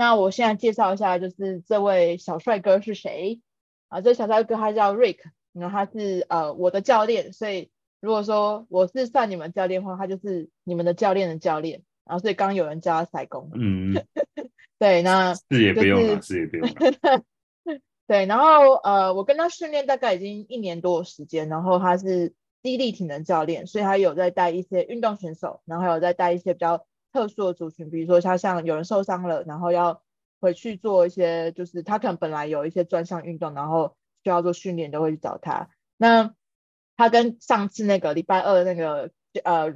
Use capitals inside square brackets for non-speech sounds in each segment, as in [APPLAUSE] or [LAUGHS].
那我现在介绍一下，就是这位小帅哥是谁啊？这小帅哥他叫 Rick，然后他是呃我的教练，所以如果说我是算你们教练的话，他就是你们的教练的教练。然后所以刚刚有人叫他赛工，嗯，[LAUGHS] 对，那是也不用了，是也不用了。对，然后呃，我跟他训练大概已经一年多的时间，然后他是低力体能教练，所以他有在带一些运动选手，然后还有在带一些比较特殊的族群，比如说他像有人受伤了，然后要回去做一些，就是他可能本来有一些专项运动，然后需要做训练，都会去找他。那他跟上次那个礼拜二那个呃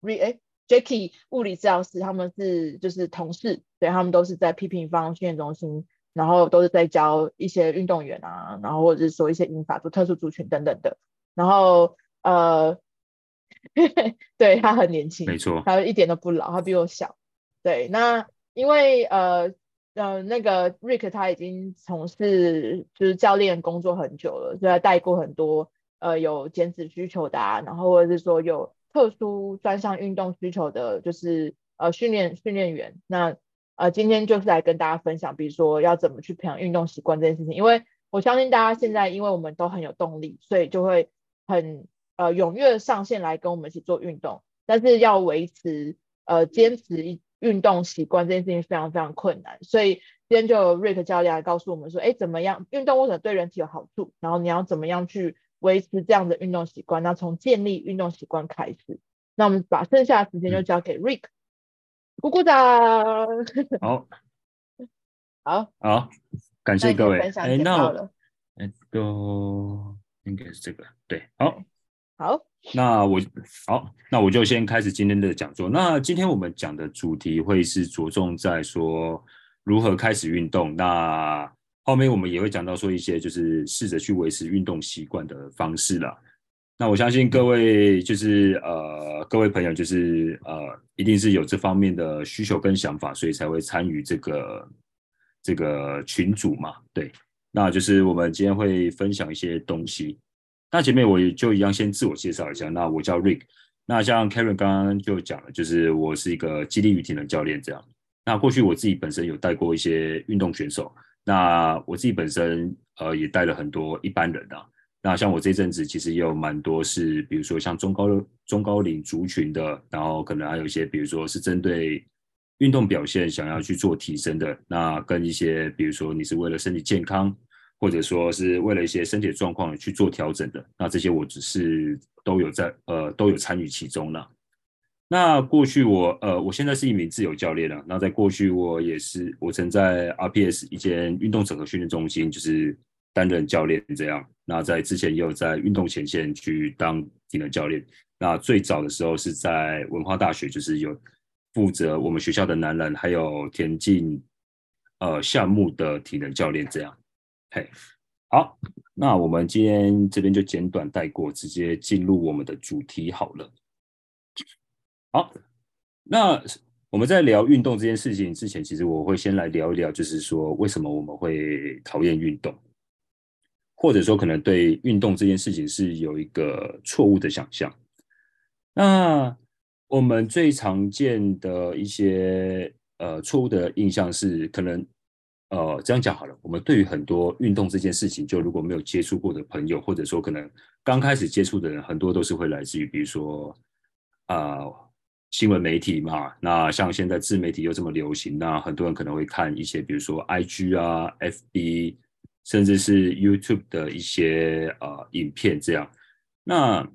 ，Re 哎 Jacky 物理治疗师，他们是就是同事，对，他们都是在批评方训练中心。然后都是在教一些运动员啊，然后或者是说一些英法做特殊族群等等的。然后呃，[LAUGHS] 对，他很年轻，没错，他一点都不老，他比我小。对，那因为呃呃那个 Rick 他已经从事就是教练工作很久了，所以他带过很多呃有减脂需求的啊，然后或者是说有特殊专项运动需求的，就是呃训练训练员那。呃，今天就是来跟大家分享，比如说要怎么去培养运动习惯这件事情。因为我相信大家现在，因为我们都很有动力，所以就会很呃踊跃上线来跟我们一起做运动。但是要维持呃坚持运动习惯这件事情非常非常困难。所以今天就有 Rick 教练来告诉我们说，哎，怎么样运动为什么对人体有好处？然后你要怎么样去维持这样的运动习惯？那从建立运动习惯开始。那我们把剩下的时间就交给 Rick。鼓鼓掌！[LAUGHS] 好，好，好，感谢各位。哎，那哎，都应该是这个，对，好，好，那我好，那我就先开始今天的讲座。那今天我们讲的主题会是着重在说如何开始运动。那后面我们也会讲到说一些就是试着去维持运动习惯的方式啦。那我相信各位就是呃，各位朋友就是呃，一定是有这方面的需求跟想法，所以才会参与这个这个群组嘛。对，那就是我们今天会分享一些东西。那前面我也就一样先自我介绍一下，那我叫 Rick。那像 Karen 刚刚就讲了，就是我是一个肌力与体能教练这样。那过去我自己本身有带过一些运动选手，那我自己本身呃也带了很多一般人啊。那像我这阵子其实也有蛮多是，比如说像中高中高龄族群的，然后可能还有一些，比如说是针对运动表现想要去做提升的，那跟一些比如说你是为了身体健康，或者说是为了一些身体状况去做调整的，那这些我只是都有在呃都有参与其中了。那过去我呃我现在是一名自由教练了，那在过去我也是我曾在 RPS 一间运动整合训练中心就是。担任教练这样，那在之前也有在运动前线去当体能教练。那最早的时候是在文化大学，就是有负责我们学校的男篮还有田径呃项目的体能教练这样。嘿，好，那我们今天这边就简短带过，直接进入我们的主题好了。好，那我们在聊运动这件事情之前，其实我会先来聊一聊，就是说为什么我们会讨厌运动。或者说，可能对运动这件事情是有一个错误的想象。那我们最常见的一些呃错误的印象是，可能呃这样讲好了，我们对于很多运动这件事情，就如果没有接触过的朋友，或者说可能刚开始接触的人，很多都是会来自于，比如说啊、新闻媒体嘛。那像现在自媒体又这么流行，那很多人可能会看一些，比如说 IG 啊、FB。甚至是 YouTube 的一些呃影片，这样，那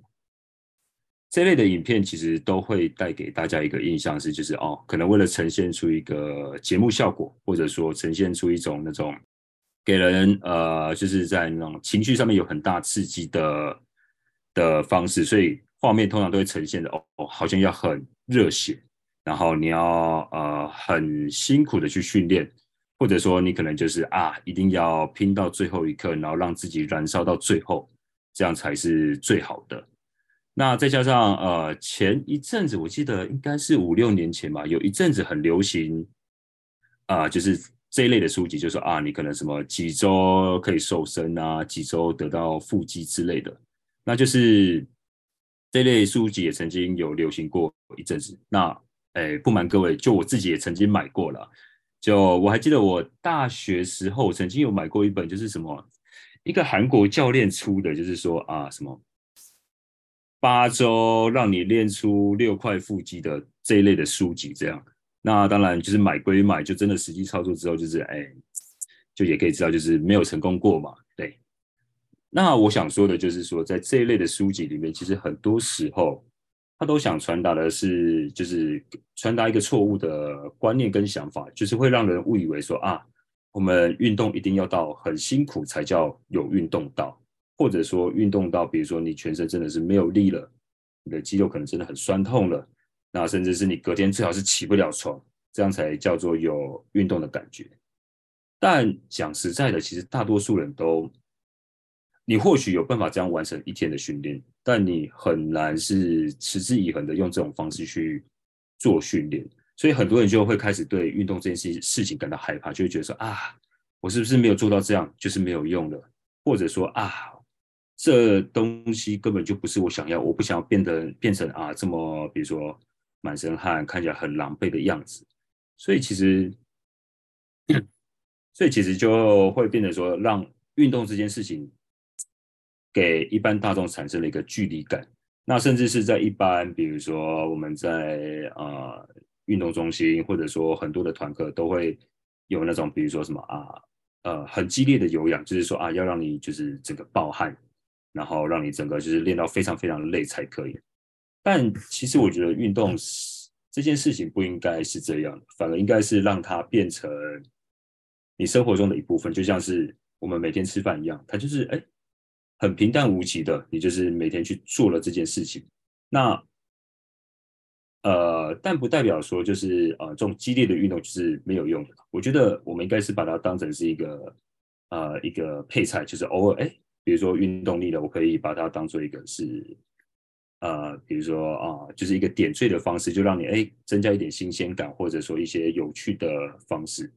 这类的影片其实都会带给大家一个印象是，就是哦，可能为了呈现出一个节目效果，或者说呈现出一种那种给人呃，就是在那种情绪上面有很大刺激的的方式，所以画面通常都会呈现的哦，好像要很热血，然后你要呃很辛苦的去训练。或者说你可能就是啊，一定要拼到最后一刻，然后让自己燃烧到最后，这样才是最好的。那再加上呃，前一阵子我记得应该是五六年前吧，有一阵子很流行啊，就是这一类的书籍，就是说啊，你可能什么几周可以瘦身啊，几周得到腹肌之类的，那就是这类书籍也曾经有流行过一阵子。那哎，不瞒各位，就我自己也曾经买过了。就我还记得我大学时候曾经有买过一本，就是什么一个韩国教练出的，就是说啊什么八周让你练出六块腹肌的这一类的书籍，这样。那当然就是买归买，就真的实际操作之后，就是哎，就也可以知道，就是没有成功过嘛。对。那我想说的就是说，在这一类的书籍里面，其实很多时候。他都想传达的是，就是传达一个错误的观念跟想法，就是会让人误以为说啊，我们运动一定要到很辛苦才叫有运动到，或者说运动到，比如说你全身真的是没有力了，你的肌肉可能真的很酸痛了，那甚至是你隔天最好是起不了床，这样才叫做有运动的感觉。但讲实在的，其实大多数人都。你或许有办法这样完成一天的训练，但你很难是持之以恒的用这种方式去做训练，所以很多人就会开始对运动这件事事情感到害怕，就会觉得说啊，我是不是没有做到这样就是没有用的，或者说啊，这东西根本就不是我想要，我不想要变得变成啊这么比如说满身汗看起来很狼狈的样子，所以其实，[COUGHS] 所以其实就会变得说让运动这件事情。给一般大众产生了一个距离感，那甚至是在一般，比如说我们在呃运动中心，或者说很多的团课都会有那种，比如说什么啊呃很激烈的有氧，就是说啊要让你就是整个爆汗，然后让你整个就是练到非常非常累才可以。但其实我觉得运动这件事情不应该是这样，反而应该是让它变成你生活中的一部分，就像是我们每天吃饭一样，它就是哎。很平淡无奇的，你就是每天去做了这件事情。那呃，但不代表说就是呃，这种激烈的运动就是没有用的。我觉得我们应该是把它当成是一个呃一个配菜，就是偶尔哎，比如说运动力的，我可以把它当做一个是呃，比如说啊、就是一个点缀的方式，就让你哎增加一点新鲜感，或者说一些有趣的方式。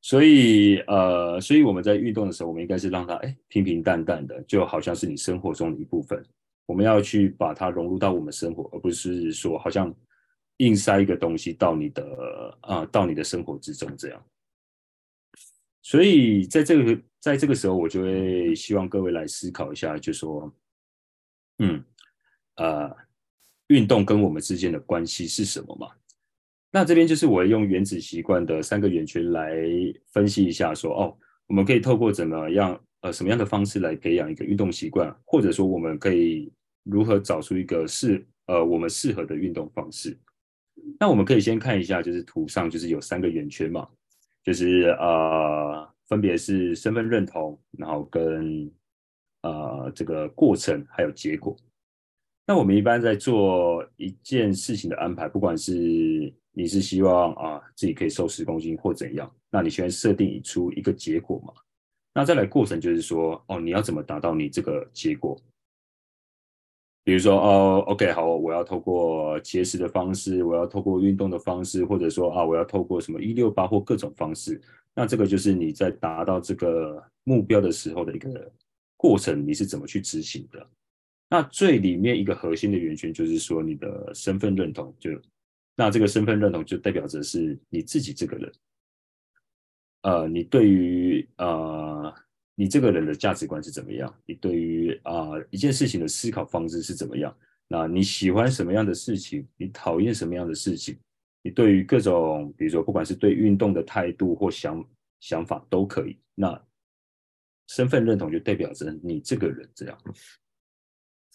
所以，呃，所以我们在运动的时候，我们应该是让它，哎，平平淡淡的，就好像是你生活中的一部分。我们要去把它融入到我们生活，而不是说好像硬塞一个东西到你的，啊、到你的生活之中这样。所以，在这个，在这个时候，我就会希望各位来思考一下，就说，嗯，呃，运动跟我们之间的关系是什么嘛？那这边就是我用原子习惯的三个圆圈来分析一下说，哦，我们可以透过怎么样呃什么样的方式来培养一个运动习惯，或者说我们可以如何找出一个适呃我们适合的运动方式。那我们可以先看一下，就是图上就是有三个圆圈嘛，就是呃分别是身份认同，然后跟呃这个过程还有结果。那我们一般在做一件事情的安排，不管是你是希望啊自己可以瘦十公斤或怎样？那你先设定出一个结果嘛？那再来过程就是说，哦，你要怎么达到你这个结果？比如说，哦，OK，好，我要透过节食的方式，我要透过运动的方式，或者说啊，我要透过什么一六八或各种方式。那这个就是你在达到这个目标的时候的一个过程，你是怎么去执行的？那最里面一个核心的源泉就是说你的身份认同就。那这个身份认同就代表着是你自己这个人，呃，你对于呃你这个人的价值观是怎么样？你对于啊、一件事情的思考方式是怎么样？那你喜欢什么样的事情？你讨厌什么样的事情？你对于各种，比如说不管是对运动的态度或想想法都可以。那身份认同就代表着你这个人这样。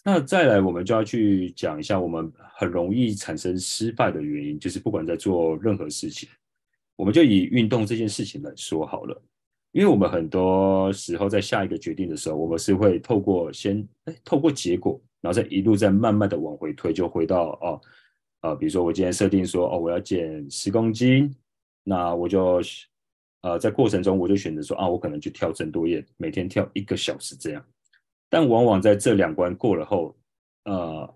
那再来，我们就要去讲一下我们很容易产生失败的原因，就是不管在做任何事情，我们就以运动这件事情来说好了。因为我们很多时候在下一个决定的时候，我们是会透过先哎透过结果，然后再一路再慢慢的往回推，就回到哦呃，比如说我今天设定说哦我要减十公斤，那我就呃在过程中我就选择说啊我可能去跳郑多燕，每天跳一个小时这样。但往往在这两关过了后，呃，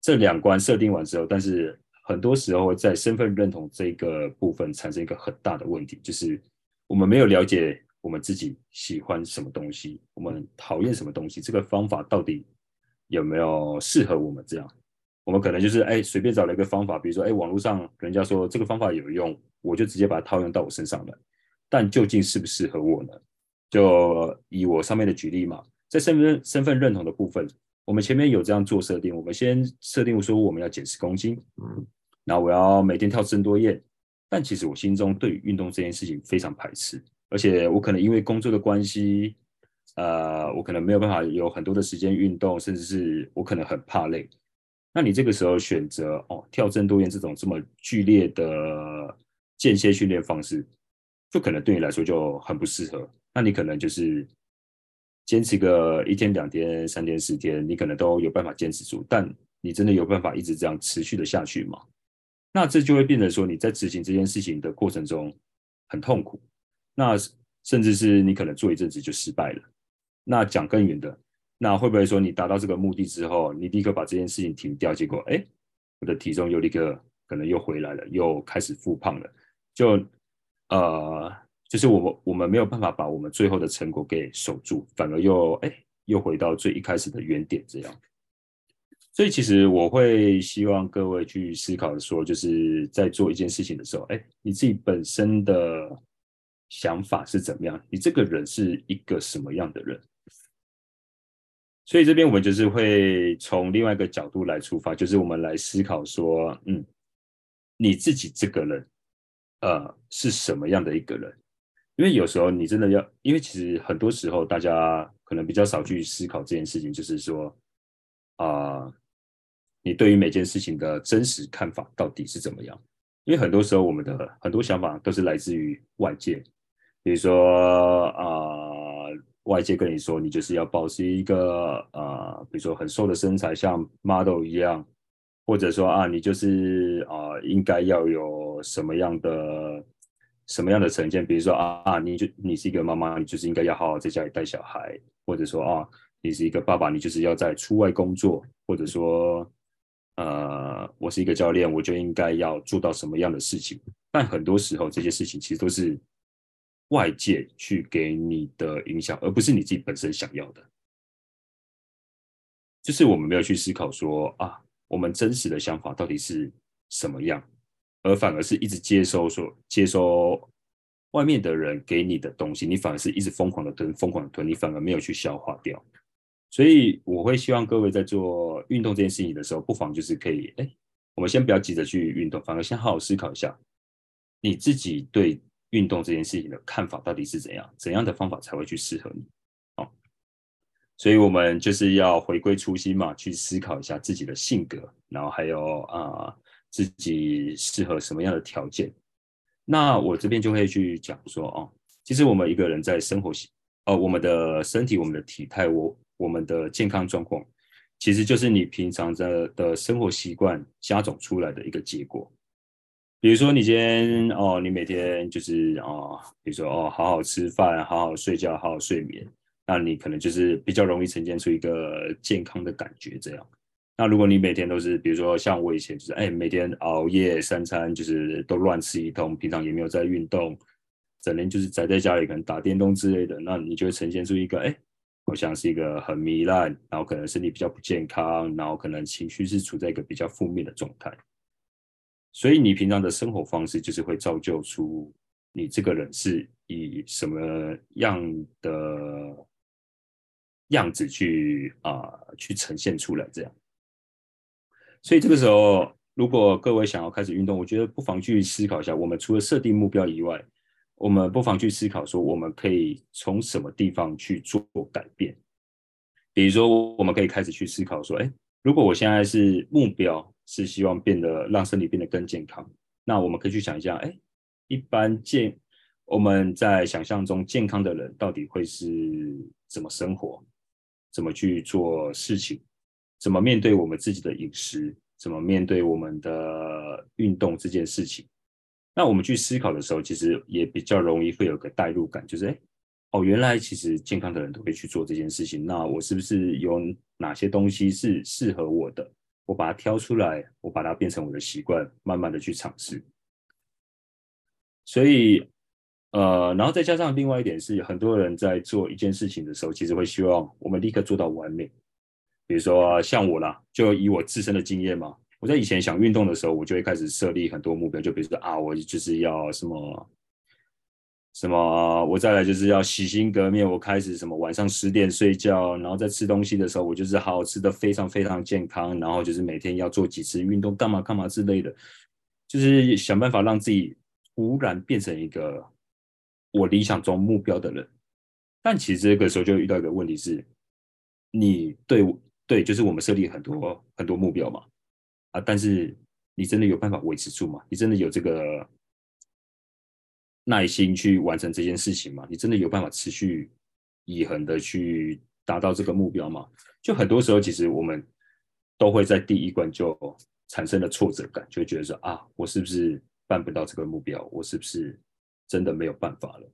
这两关设定完之后，但是很多时候在身份认同这个部分产生一个很大的问题，就是我们没有了解我们自己喜欢什么东西，我们讨厌什么东西，这个方法到底有没有适合我们这样？我们可能就是哎随便找了一个方法，比如说哎网络上人家说这个方法有用，我就直接把它套用到我身上来。但究竟适不适合我呢？就以我上面的举例嘛，在身份身份认同的部分，我们前面有这样做设定，我们先设定说我们要减十公斤，然后我要每天跳深多燕，但其实我心中对于运动这件事情非常排斥，而且我可能因为工作的关系，呃，我可能没有办法有很多的时间运动，甚至是我可能很怕累。那你这个时候选择哦跳深多燕这种这么剧烈的间歇训练方式，就可能对你来说就很不适合。那你可能就是坚持个一天、两天、三天、四天，你可能都有办法坚持住。但你真的有办法一直这样持续的下去吗？那这就会变成说你在执行这件事情的过程中很痛苦。那甚至是你可能做一阵子就失败了。那讲更远的，那会不会说你达到这个目的之后，你立刻把这件事情停掉，结果哎，我的体重又立刻可能又回来了，又开始复胖了，就呃。就是我们我们没有办法把我们最后的成果给守住，反而又哎又回到最一开始的原点这样。所以其实我会希望各位去思考说，就是在做一件事情的时候，哎，你自己本身的想法是怎么样？你这个人是一个什么样的人？所以这边我们就是会从另外一个角度来出发，就是我们来思考说，嗯，你自己这个人，呃，是什么样的一个人？因为有时候你真的要，因为其实很多时候大家可能比较少去思考这件事情，就是说，啊、你对于每件事情的真实看法到底是怎么样？因为很多时候我们的很多想法都是来自于外界，比如说啊、外界跟你说你就是要保持一个啊、比如说很瘦的身材，像 model 一样，或者说啊，你就是啊、呃，应该要有什么样的。什么样的成见？比如说啊，你就你是一个妈妈，你就是应该要好好在家里带小孩，或者说啊，你是一个爸爸，你就是要在出外工作，或者说，呃，我是一个教练，我就应该要做到什么样的事情？但很多时候这些事情其实都是外界去给你的影响，而不是你自己本身想要的。就是我们没有去思考说啊，我们真实的想法到底是什么样？而反而是一直接收说接收外面的人给你的东西，你反而是一直疯狂的吞，疯狂的吞，你反而没有去消化掉。所以我会希望各位在做运动这件事情的时候，不妨就是可以，哎，我们先不要急着去运动，反而先好好思考一下，你自己对运动这件事情的看法到底是怎样，怎样的方法才会去适合你。好，所以我们就是要回归初心嘛，去思考一下自己的性格，然后还有啊。自己适合什么样的条件？那我这边就会去讲说哦，其实我们一个人在生活习，呃，我们的身体、我们的体态、我我们的健康状况，其实就是你平常的的生活习惯加总出来的一个结果。比如说你今天哦，你每天就是哦，比如说哦，好好吃饭，好好睡觉，好好睡眠，那你可能就是比较容易呈现出一个健康的感觉，这样。那如果你每天都是，比如说像我以前就是，哎，每天熬夜三餐就是都乱吃一通，平常也没有在运动，整天就是宅在家里可能打电动之类的，那你就会呈现出一个，哎，好像是一个很糜烂，然后可能身体比较不健康，然后可能情绪是处在一个比较负面的状态。所以你平常的生活方式就是会造就出你这个人是以什么样的样子去啊、去呈现出来这样。所以这个时候，如果各位想要开始运动，我觉得不妨去思考一下，我们除了设定目标以外，我们不妨去思考说，我们可以从什么地方去做改变。比如说，我们可以开始去思考说，哎，如果我现在是目标是希望变得让身体变得更健康，那我们可以去想一下，哎，一般健我们在想象中健康的人到底会是怎么生活，怎么去做事情。怎么面对我们自己的饮食？怎么面对我们的运动这件事情？那我们去思考的时候，其实也比较容易会有个代入感，就是哎，哦，原来其实健康的人都会去做这件事情。那我是不是有哪些东西是适合我的？我把它挑出来，我把它变成我的习惯，慢慢的去尝试。所以，呃，然后再加上另外一点是，很多人在做一件事情的时候，其实会希望我们立刻做到完美。比如说像我啦，就以我自身的经验嘛，我在以前想运动的时候，我就会开始设立很多目标，就比如说啊，我就是要什么什么，我再来就是要洗心革面，我开始什么晚上十点睡觉，然后在吃东西的时候，我就是好好吃的非常非常健康，然后就是每天要做几次运动，干嘛干嘛之类的，就是想办法让自己忽然变成一个我理想中目标的人。但其实这个时候就遇到一个问题是，你对对，就是我们设立很多很多目标嘛，啊，但是你真的有办法维持住吗？你真的有这个耐心去完成这件事情吗？你真的有办法持续以恒的去达到这个目标吗？就很多时候，其实我们都会在第一关就产生了挫折感，就觉得说啊，我是不是办不到这个目标？我是不是真的没有办法了？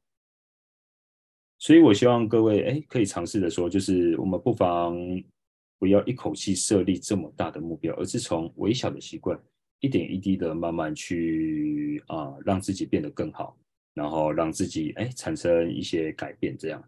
所以，我希望各位哎，可以尝试的说，就是我们不妨不要一口气设立这么大的目标，而是从微小的习惯，一点一滴的慢慢去啊，让自己变得更好，然后让自己哎产生一些改变。这样，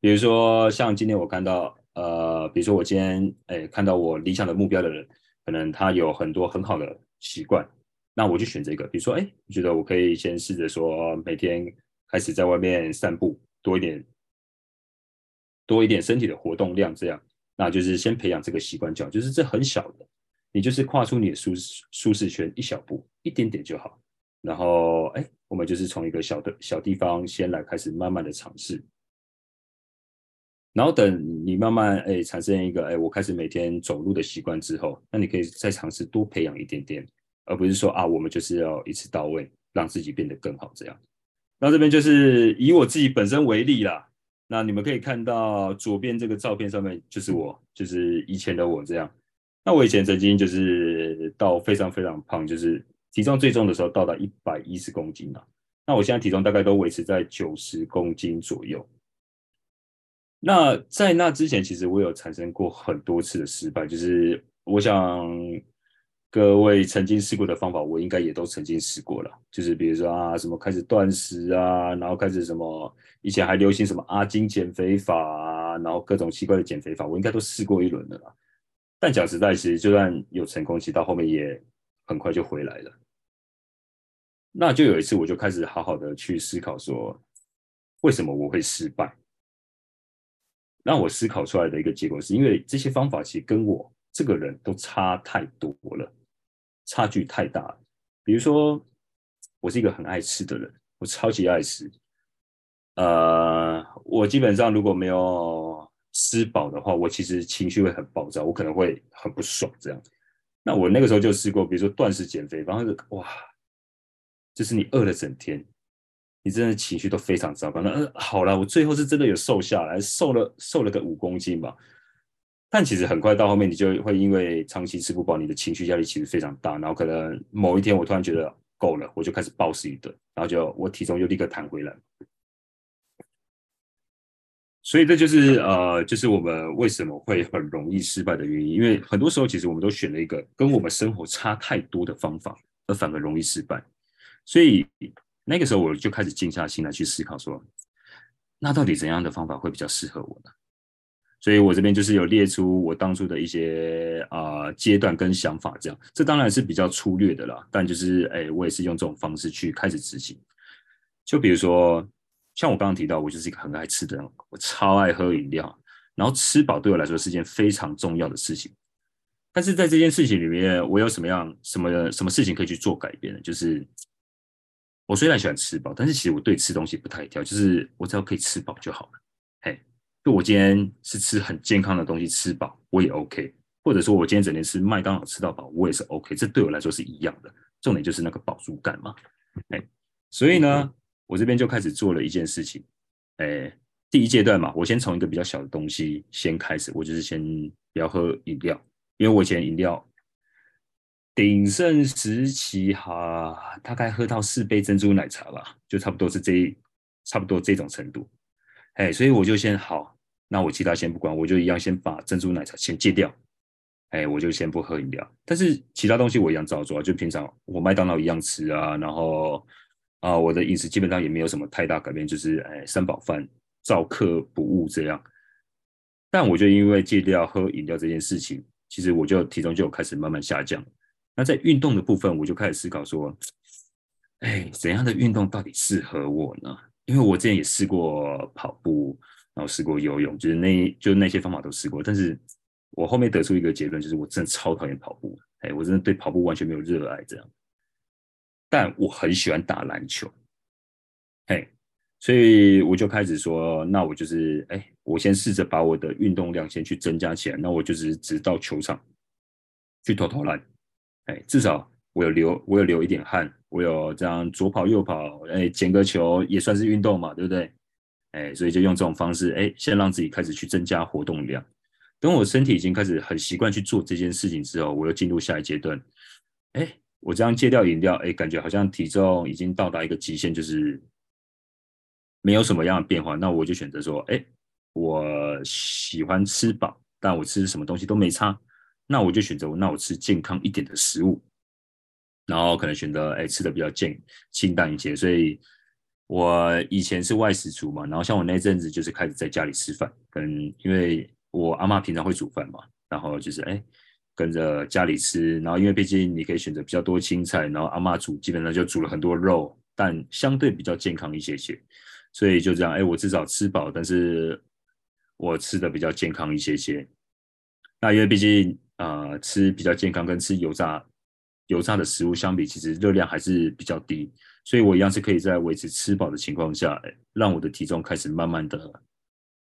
比如说像今天我看到呃，比如说我今天哎看到我理想的目标的人，可能他有很多很好的习惯，那我就选这个。比如说哎，我觉得我可以先试着说每天。开始在外面散步，多一点，多一点身体的活动量，这样，那就是先培养这个习惯就好，就是这很小的，你就是跨出你的舒适舒适圈一小步，一点点就好。然后，哎，我们就是从一个小的小地方先来开始，慢慢的尝试。然后等你慢慢哎产生一个哎，我开始每天走路的习惯之后，那你可以再尝试多培养一点点，而不是说啊，我们就是要一次到位，让自己变得更好这样。那这边就是以我自己本身为例啦，那你们可以看到左边这个照片上面就是我，就是以前的我这样。那我以前曾经就是到非常非常胖，就是体重最重的时候到达一百一十公斤了。那我现在体重大概都维持在九十公斤左右。那在那之前，其实我有产生过很多次的失败，就是我想。各位曾经试过的方法，我应该也都曾经试过了。就是比如说啊，什么开始断食啊，然后开始什么，以前还流行什么阿金减肥法啊，然后各种奇怪的减肥法，我应该都试过一轮的啦。但讲实在，其实就算有成功，其实到后面也很快就回来了。那就有一次，我就开始好好的去思考说，为什么我会失败？让我思考出来的一个结果，是因为这些方法其实跟我这个人都差太多了。差距太大了。比如说，我是一个很爱吃的人，我超级爱吃。呃，我基本上如果没有吃饱的话，我其实情绪会很暴躁，我可能会很不爽这样。那我那个时候就试过，比如说断食减肥，然后是哇，就是你饿了整天，你真的情绪都非常糟糕。那呃，好了，我最后是真的有瘦下来，瘦了瘦了个五公斤吧。但其实很快到后面，你就会因为长期吃不饱，你的情绪压力其实非常大。然后可能某一天我突然觉得够了，我就开始暴食一顿，然后就我体重就立刻弹回来。所以这就是呃，就是我们为什么会很容易失败的原因。因为很多时候其实我们都选了一个跟我们生活差太多的方法，而反而容易失败。所以那个时候我就开始静下心来去思考说，那到底怎样的方法会比较适合我呢？所以我这边就是有列出我当初的一些啊、阶段跟想法，这样，这当然是比较粗略的啦，但就是哎，我也是用这种方式去开始执行。就比如说，像我刚刚提到，我就是一个很爱吃的人，我超爱喝饮料，然后吃饱对我来说是件非常重要的事情。但是在这件事情里面，我有什么样什么什么事情可以去做改变呢？就是我虽然喜欢吃饱，但是其实我对吃东西不太挑，就是我只要可以吃饱就好了。嘿。就我今天是吃很健康的东西，吃饱我也 OK，或者说我今天整天吃麦当劳吃到饱，我也是 OK，这对我来说是一样的。重点就是那个饱足感嘛，哎，所以呢，我这边就开始做了一件事情，哎，第一阶段嘛，我先从一个比较小的东西先开始，我就是先不要喝饮料，因为我以前饮料鼎盛时期哈，大概喝到四杯珍珠奶茶吧，就差不多是这一差不多这种程度。哎，所以我就先好，那我其他先不管，我就一样先把珍珠奶茶先戒掉。哎，我就先不喝饮料，但是其他东西我一样照做，啊就平常我麦当劳一样吃啊，然后啊，我的饮食基本上也没有什么太大改变，就是哎，三宝饭照课不误这样。但我就因为戒掉喝饮料这件事情，其实我就体重就开始慢慢下降。那在运动的部分，我就开始思考说，哎，怎样的运动到底适合我呢？因为我之前也试过跑步，然后试过游泳，就是那就那些方法都试过，但是我后面得出一个结论，就是我真的超讨厌跑步，哎，我真的对跑步完全没有热爱这样。但我很喜欢打篮球，嘿，所以我就开始说，那我就是，哎，我先试着把我的运动量先去增加起来，那我就是只到球场去投投篮，哎，至少我有流，我有流一点汗，我有这样左跑右跑，哎，捡个球也算是运动嘛，对不对？哎，所以就用这种方式，哎，先让自己开始去增加活动量。等我身体已经开始很习惯去做这件事情之后，我又进入下一阶段，哎。我这样戒掉饮料，哎，感觉好像体重已经到达一个极限，就是没有什么样的变化。那我就选择说，哎，我喜欢吃饱，但我吃什么东西都没差。那我就选择，那我吃健康一点的食物，然后可能选择，哎，吃的比较健清淡一些。所以，我以前是外食族嘛，然后像我那阵子就是开始在家里吃饭，可能因为我阿妈平常会煮饭嘛，然后就是哎。跟着家里吃，然后因为毕竟你可以选择比较多青菜，然后阿妈煮基本上就煮了很多肉，但相对比较健康一些些，所以就这样，哎，我至少吃饱，但是我吃的比较健康一些些。那因为毕竟呃吃比较健康跟吃油炸油炸的食物相比，其实热量还是比较低，所以我一样是可以在维持吃饱的情况下，让我的体重开始慢慢的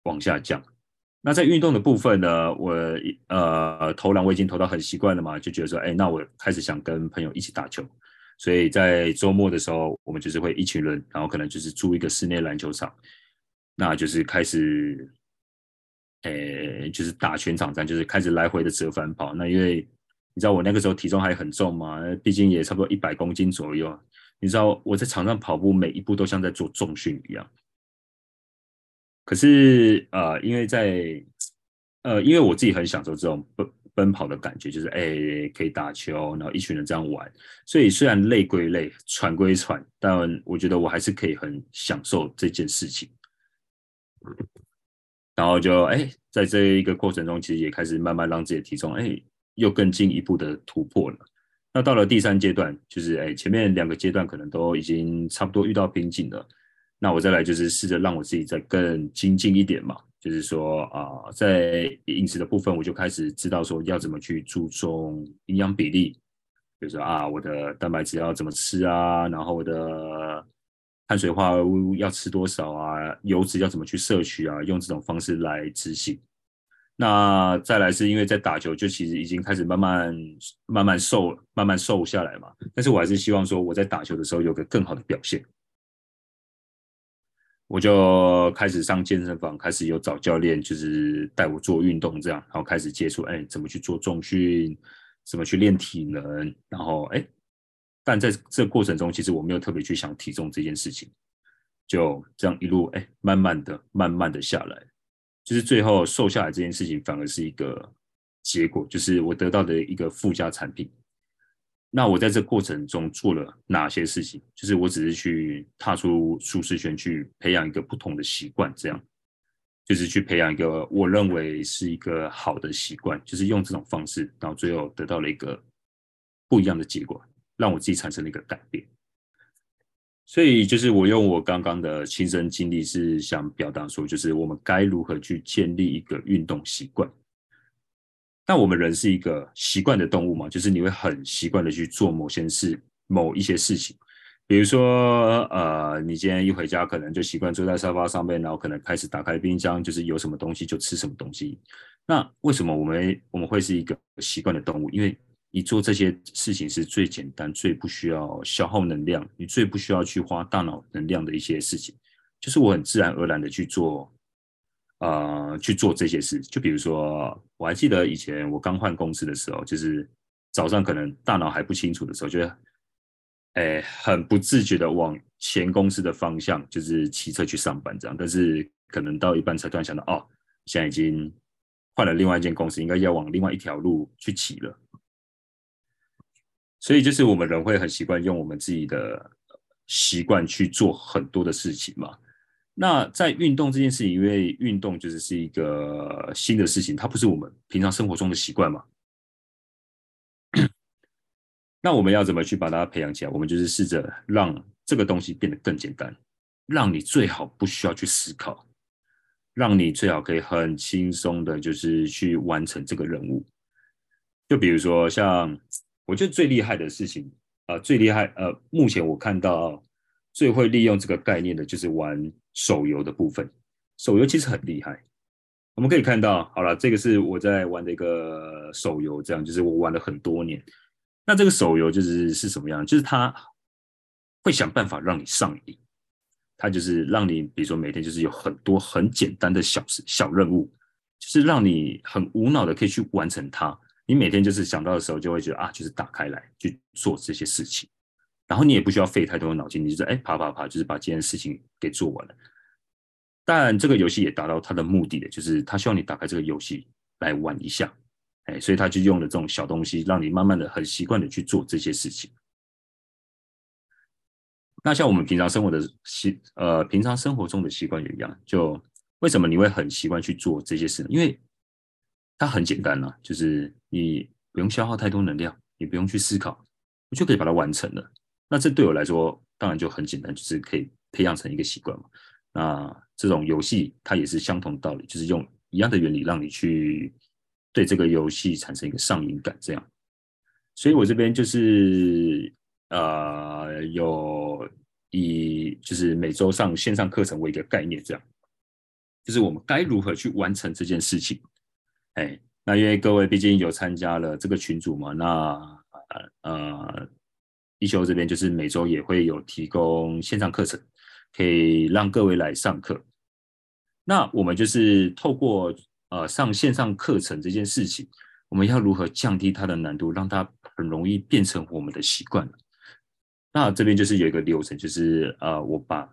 往下降。那在运动的部分呢，我呃投篮我已经投到很习惯了嘛，就觉得说，哎，那我开始想跟朋友一起打球，所以在周末的时候，我们就是会一群人，然后可能就是租一个室内篮球场，那就是开始，诶，就是打全场战，就是开始来回的折返跑。那因为你知道我那个时候体重还很重嘛，毕竟也差不多一百公斤左右，你知道我在场上跑步每一步都像在做重训一样。可是，呃，因为在，呃，因为我自己很享受这种奔奔跑的感觉，就是哎，可以打球，然后一群人这样玩，所以虽然累归累，喘归喘，但我觉得我还是可以很享受这件事情。然后就哎，在这一个过程中，其实也开始慢慢让自己的体重哎又更进一步的突破了。那到了第三阶段，就是哎前面两个阶段可能都已经差不多遇到瓶颈了。那我再来就是试着让我自己再更精进一点嘛，就是说啊、在饮食的部分，我就开始知道说要怎么去注重营养比例，比如说啊，我的蛋白质要怎么吃啊，然后我的碳水化合物要吃多少啊，油脂要怎么去摄取啊，用这种方式来执行。那再来是因为在打球，就其实已经开始慢慢慢慢瘦，慢慢瘦下来嘛，但是我还是希望说我在打球的时候有个更好的表现。我就开始上健身房，开始有找教练，就是带我做运动这样，然后开始接触，哎，怎么去做重训，怎么去练体能，然后哎，但在这过程中，其实我没有特别去想体重这件事情，就这样一路哎，慢慢的、慢慢的下来，就是最后瘦下来这件事情，反而是一个结果，就是我得到的一个附加产品。那我在这过程中做了哪些事情？就是我只是去踏出舒适圈，去培养一个不同的习惯，这样就是去培养一个我认为是一个好的习惯，就是用这种方式，然后最后得到了一个不一样的结果，让我自己产生了一个改变。所以，就是我用我刚刚的亲身经历，是想表达说，就是我们该如何去建立一个运动习惯。但我们人是一个习惯的动物嘛，就是你会很习惯的去做某些事、某一些事情，比如说，呃，你今天一回家，可能就习惯坐在沙发上面，然后可能开始打开冰箱，就是有什么东西就吃什么东西。那为什么我们我们会是一个习惯的动物？因为你做这些事情是最简单、最不需要消耗能量、你最不需要去花大脑能量的一些事情，就是我很自然而然的去做。呃，去做这些事，就比如说，我还记得以前我刚换公司的时候，就是早上可能大脑还不清楚的时候，就，哎，很不自觉的往前公司的方向，就是骑车去上班这样。但是可能到一半才突然想到，哦，现在已经换了另外一间公司，应该要往另外一条路去骑了。所以就是我们人会很习惯用我们自己的习惯去做很多的事情嘛。那在运动这件事情，因为运动就是是一个新的事情，它不是我们平常生活中的习惯嘛。那我们要怎么去把它培养起来？我们就是试着让这个东西变得更简单，让你最好不需要去思考，让你最好可以很轻松的，就是去完成这个任务。就比如说，像我觉得最厉害的事情啊、最厉害呃，目前我看到最会利用这个概念的，就是玩手游的部分。手游其实很厉害，我们可以看到，好了，这个是我在玩的一个手游，这样就是我玩了很多年。那这个手游就是是什么样？就是它会想办法让你上瘾，它就是让你，比如说每天就是有很多很简单的小事、小任务，就是让你很无脑的可以去完成它。你每天就是想到的时候，就会觉得啊，就是打开来去做这些事情，然后你也不需要费太多的脑筋，你就是哎啪啪啪，就是把这件事情给做完了。但这个游戏也达到它的目的的，就是它希望你打开这个游戏来玩一下。哎，所以他就用了这种小东西，让你慢慢的很习惯的去做这些事情。那像我们平常生活的习，呃，平常生活中的习惯也一样。就为什么你会很习惯去做这些事呢？因为它很简单啊，就是你不用消耗太多能量，你不用去思考，你就可以把它完成了。那这对我来说当然就很简单，就是可以培养成一个习惯嘛。那这种游戏它也是相同道理，就是用一样的原理让你去。对这个游戏产生一个上瘾感，这样，所以我这边就是呃有以就是每周上线上课程为一个概念，这样，就是我们该如何去完成这件事情。哎，那因为各位毕竟有参加了这个群组嘛，那呃一休这边就是每周也会有提供线上课程，可以让各位来上课。那我们就是透过。呃，上线上课程这件事情，我们要如何降低它的难度，让它很容易变成我们的习惯？那这边就是有一个流程，就是呃，我把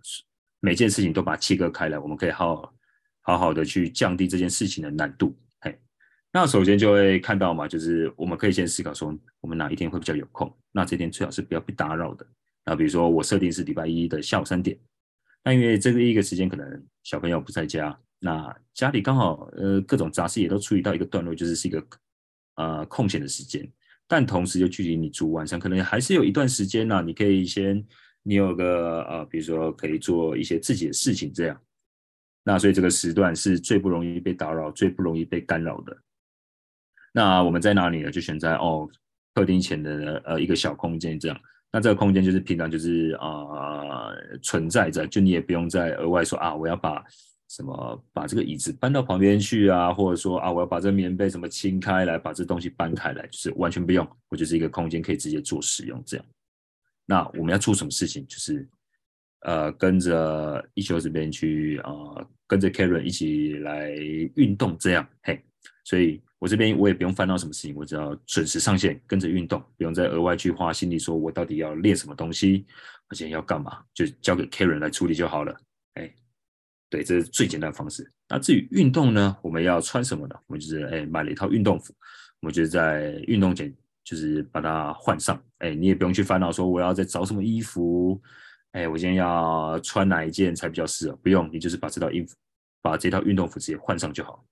每件事情都把它切割开来，我们可以好好好的去降低这件事情的难度。那首先就会看到嘛，就是我们可以先思考说，我们哪一天会比较有空？那这天最好是不要被打扰的。那比如说我设定是礼拜一的下午三点，那因为这个一个时间可能小朋友不在家。那家里刚好呃各种杂事也都处理到一个段落，就是是一个呃空闲的时间，但同时又距离你煮晚餐可能还是有一段时间呢、你可以先你有个呃比如说可以做一些自己的事情这样。那所以这个时段是最不容易被打扰、最不容易被干扰的。那我们在哪里呢？就选在哦客厅前的呃一个小空间这样。那这个空间就是平常就是啊、存在着，就你也不用再额外说啊我要把。什么把这个椅子搬到旁边去啊，或者说啊，我要把这棉被什么清开来，把这东西搬开来，就是完全不用，我就是一个空间可以直接做使用这样。那我们要做什么事情？就是呃，跟着一休这边去啊、呃，跟着 Karen 一起来运动这样。嘿，所以我这边我也不用烦恼什么事情，我只要准时上线，跟着运动，不用再额外去花心力说我到底要练什么东西，而且要干嘛，就交给 Karen 来处理就好了。哎。对，这是最简单的方式。那至于运动呢，我们要穿什么呢？我们就是哎买了一套运动服，我们就是在运动前就是把它换上。哎，你也不用去烦恼说我要再找什么衣服，哎，我今天要穿哪一件才比较适合？不用，你就是把这套衣服，把这套运动服直接换上就好。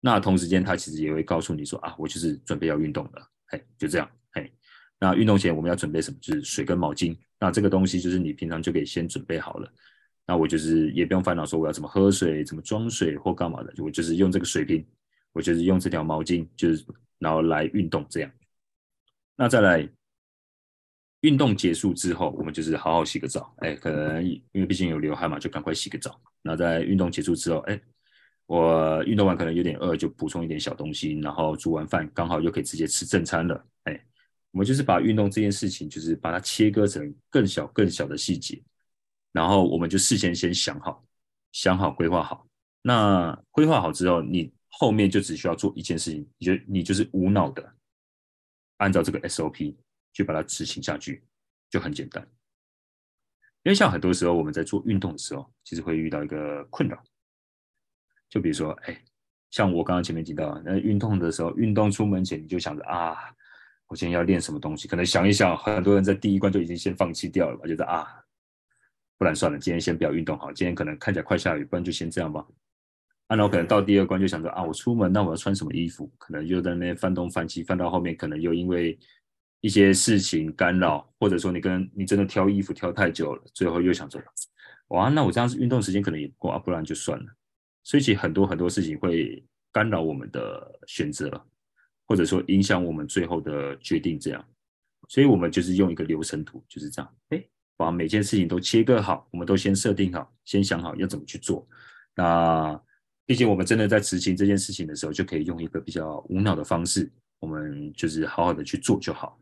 那同时间他其实也会告诉你说啊，我就是准备要运动了。哎，就这样。哎，那运动前我们要准备什么？就是水跟毛巾。那这个东西就是你平常就可以先准备好了。那我就是也不用烦恼说我要怎么喝水、怎么装水或干嘛的，我就是用这个水瓶，我就是用这条毛巾，就是然后来运动这样。那再来运动结束之后，我们就是好好洗个澡，哎，可能因为毕竟有流汗嘛，就赶快洗个澡。那在运动结束之后，哎，我运动完可能有点饿，就补充一点小东西，然后煮完饭刚好又可以直接吃正餐了。哎，我们就是把运动这件事情，就是把它切割成更小更小的细节。然后我们就事先先想好，想好规划好。那规划好之后，你后面就只需要做一件事情，你就你就是无脑的按照这个 SOP 去把它执行下去，就很简单。因为像很多时候我们在做运动的时候，其实会遇到一个困扰，就比如说，哎，像我刚刚前面提到，那运动的时候，运动出门前你就想着啊，我今天要练什么东西，可能想一想，很多人在第一关就已经先放弃掉了吧，觉得啊。不然算了，今天先不要运动好，今天可能看起来快下雨，不然就先这样吧。啊，然后可能到第二关就想着啊，我出门那我要穿什么衣服？可能又在那边翻东翻西，翻到后面可能又因为一些事情干扰，或者说你跟你真的挑衣服挑太久了，最后又想着哇，那我这样子运动时间可能也不够啊，不然就算了。所以其实很多很多事情会干扰我们的选择，或者说影响我们最后的决定。这样，所以我们就是用一个流程图，就是这样，哎，把每件事情都切割好，我们都先设定好，先想好要怎么去做。那毕竟我们真的在执行这件事情的时候，就可以用一个比较无脑的方式，我们就是好好的去做就好。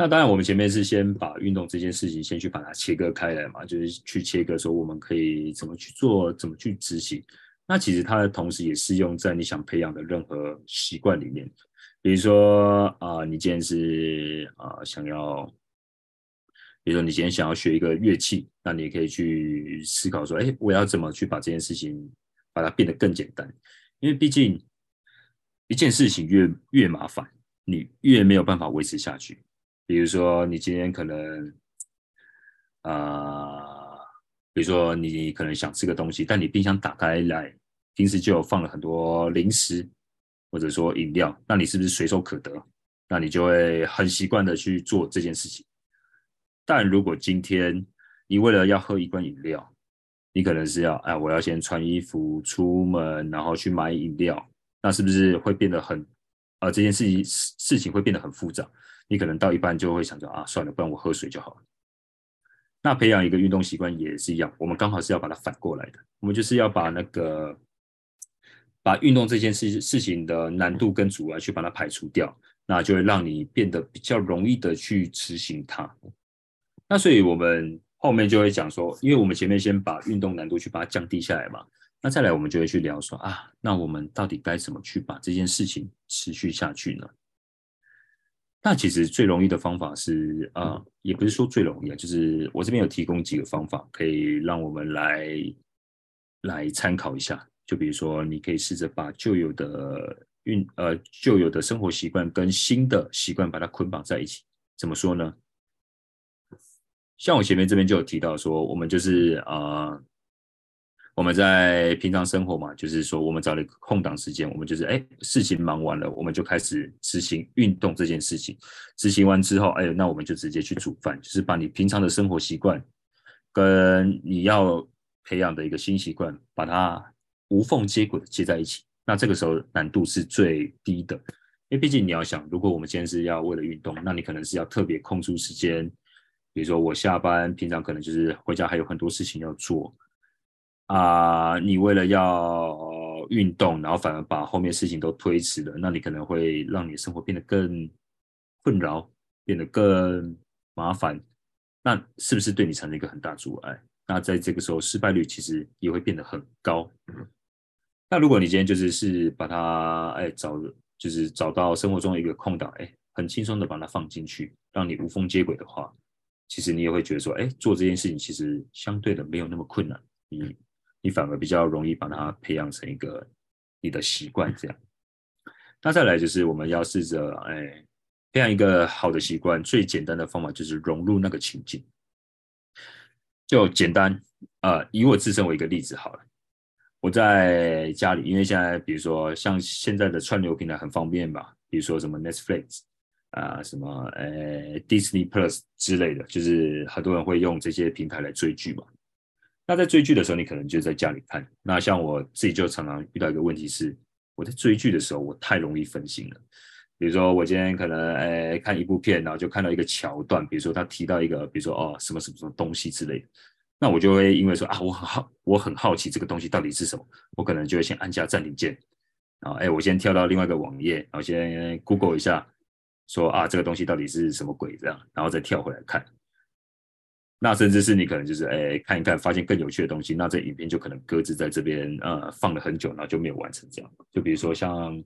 那当然，我们前面是先把运动这件事情先去把它切割开来嘛，就是去切割说我们可以怎么去做，怎么去执行。那其实它的同时也适用在你想培养的任何习惯里面，比如说啊、你今天是啊、想要。比如说，你今天想要学一个乐器，那你也可以去思考说：哎，我要怎么去把这件事情把它变得更简单？因为毕竟一件事情越越麻烦，你越没有办法维持下去。比如说，你今天可能啊、比如说你可能想吃个东西，但你冰箱打开来，平时就有放了很多零食或者说饮料，那你是不是随手可得？那你就会很习惯的去做这件事情。但如果今天你为了要喝一罐饮料，你可能是要哎，我要先穿衣服出门，然后去买饮料，那是不是会变得很啊、呃？这件事情事情会变得很复杂。你可能到一半就会想着啊，算了，不然我喝水就好了。那培养一个运动习惯也是一样，我们刚好是要把它反过来的，我们就是要把那个把运动这件事事情的难度跟阻碍去把它排除掉，那就会让你变得比较容易的去执行它。那所以，我们后面就会讲说，因为我们前面先把运动难度去把它降低下来嘛，那再来我们就会去聊说啊，那我们到底该怎么去把这件事情持续下去呢？那其实最容易的方法是啊、呃，也不是说最容易啊，就是我这边有提供几个方法，可以让我们来来参考一下。就比如说，你可以试着把旧有的运呃旧有的生活习惯跟新的习惯把它捆绑在一起，怎么说呢？像我前面这边就有提到说，我们就是啊、呃，我们在平常生活嘛，就是说我们找了一个空档时间，我们就是哎，事情忙完了，我们就开始执行运动这件事情。执行完之后，哎，那我们就直接去煮饭，就是把你平常的生活习惯跟你要培养的一个新习惯，把它无缝接轨接在一起。那这个时候难度是最低的，因为毕竟你要想，如果我们今天是要为了运动，那你可能是要特别空出时间。比如说我下班，平常可能就是回家还有很多事情要做啊、呃。你为了要运动，然后反而把后面事情都推迟了，那你可能会让你的生活变得更困扰，变得更麻烦。那是不是对你产生一个很大阻碍？那在这个时候，失败率其实也会变得很高。那如果你今天就是是把它哎找，就是找到生活中的一个空档，哎，很轻松的把它放进去，让你无缝接轨的话。其实你也会觉得说，哎，做这件事情其实相对的没有那么困难，你你反而比较容易把它培养成一个你的习惯这样。那再来就是我们要试着，哎，培养一个好的习惯，最简单的方法就是融入那个情境。就简单啊，以我自身为一个例子好了，我在家里，因为现在比如说像现在的串流平台很方便吧，比如说什么 Netflix。啊，什么呃，Disney Plus 之类的，就是很多人会用这些平台来追剧嘛。那在追剧的时候，你可能就在家里看。那像我自己就常常遇到一个问题是，我在追剧的时候，我太容易分心了。比如说，我今天可能呃看一部片，然后就看到一个桥段，比如说他提到一个，比如说哦什么什么什么东西之类的，那我就会因为说啊，我很好，我很好奇这个东西到底是什么，我可能就会先按下暂停键，然后哎，我先跳到另外一个网页，然后先 Google 一下。说啊，这个东西到底是什么鬼？这样，然后再跳回来看。那甚至是你可能就是哎看一看，发现更有趣的东西，那这影片就可能搁置在这边，呃，放了很久，然后就没有完成。这样，就比如说像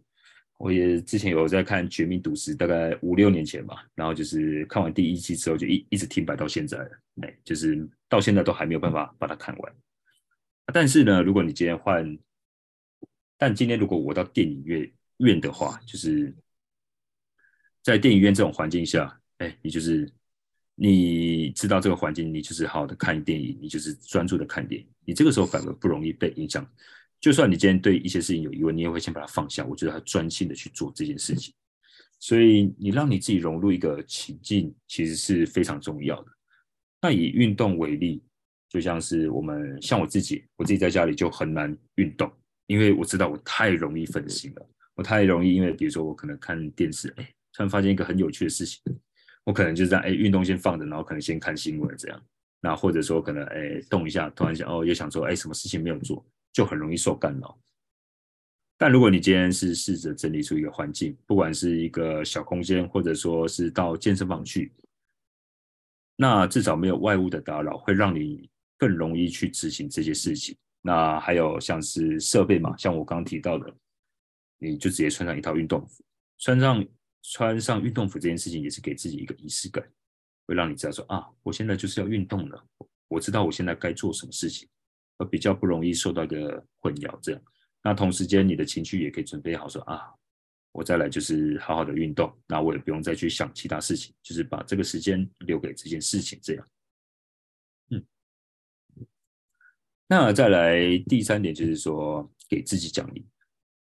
我也之前有在看《绝命毒师》，大概五六年前吧，然后就是看完第一季之后就一一直停摆到现在了，哎，就是到现在都还没有办法把它看完。但是呢，如果你今天换，但今天如果我到电影院院的话，就是。在电影院这种环境下，哎，你就是你知道这个环境，你就是好好的看电影，你就是专注的看电影，你这个时候反而不容易被影响。就算你今天对一些事情有疑问，你也会先把它放下。我觉得他专心的去做这件事情，所以你让你自己融入一个情境，其实是非常重要的。那以运动为例，就像是我们像我自己，我自己在家里就很难运动，因为我知道我太容易分心了。我太容易，因为比如说我可能看电视，哎，突然发现一个很有趣的事情，我可能就这样，哎，运动先放着，然后可能先看新闻这样。那或者说可能哎动一下，突然想哦，又想说哎，什么事情没有做。就很容易受干扰。但如果你今天是试着整理出一个环境，不管是一个小空间，或者说是到健身房去，那至少没有外物的打扰，会让你更容易去执行这些事情。那还有像是设备嘛，像我刚刚提到的，你就直接穿上一套运动服，穿上穿上运动服这件事情也是给自己一个仪式感，会让你知道说啊，我现在就是要运动了，我知道我现在该做什么事情。而比较不容易受到一个混淆，这样。那同时间，你的情绪也可以准备好，说啊，我再来就是好好的运动，那我也不用再去想其他事情，就是把这个时间留给这件事情，这样。嗯。那再来第三点，就是说给自己奖励，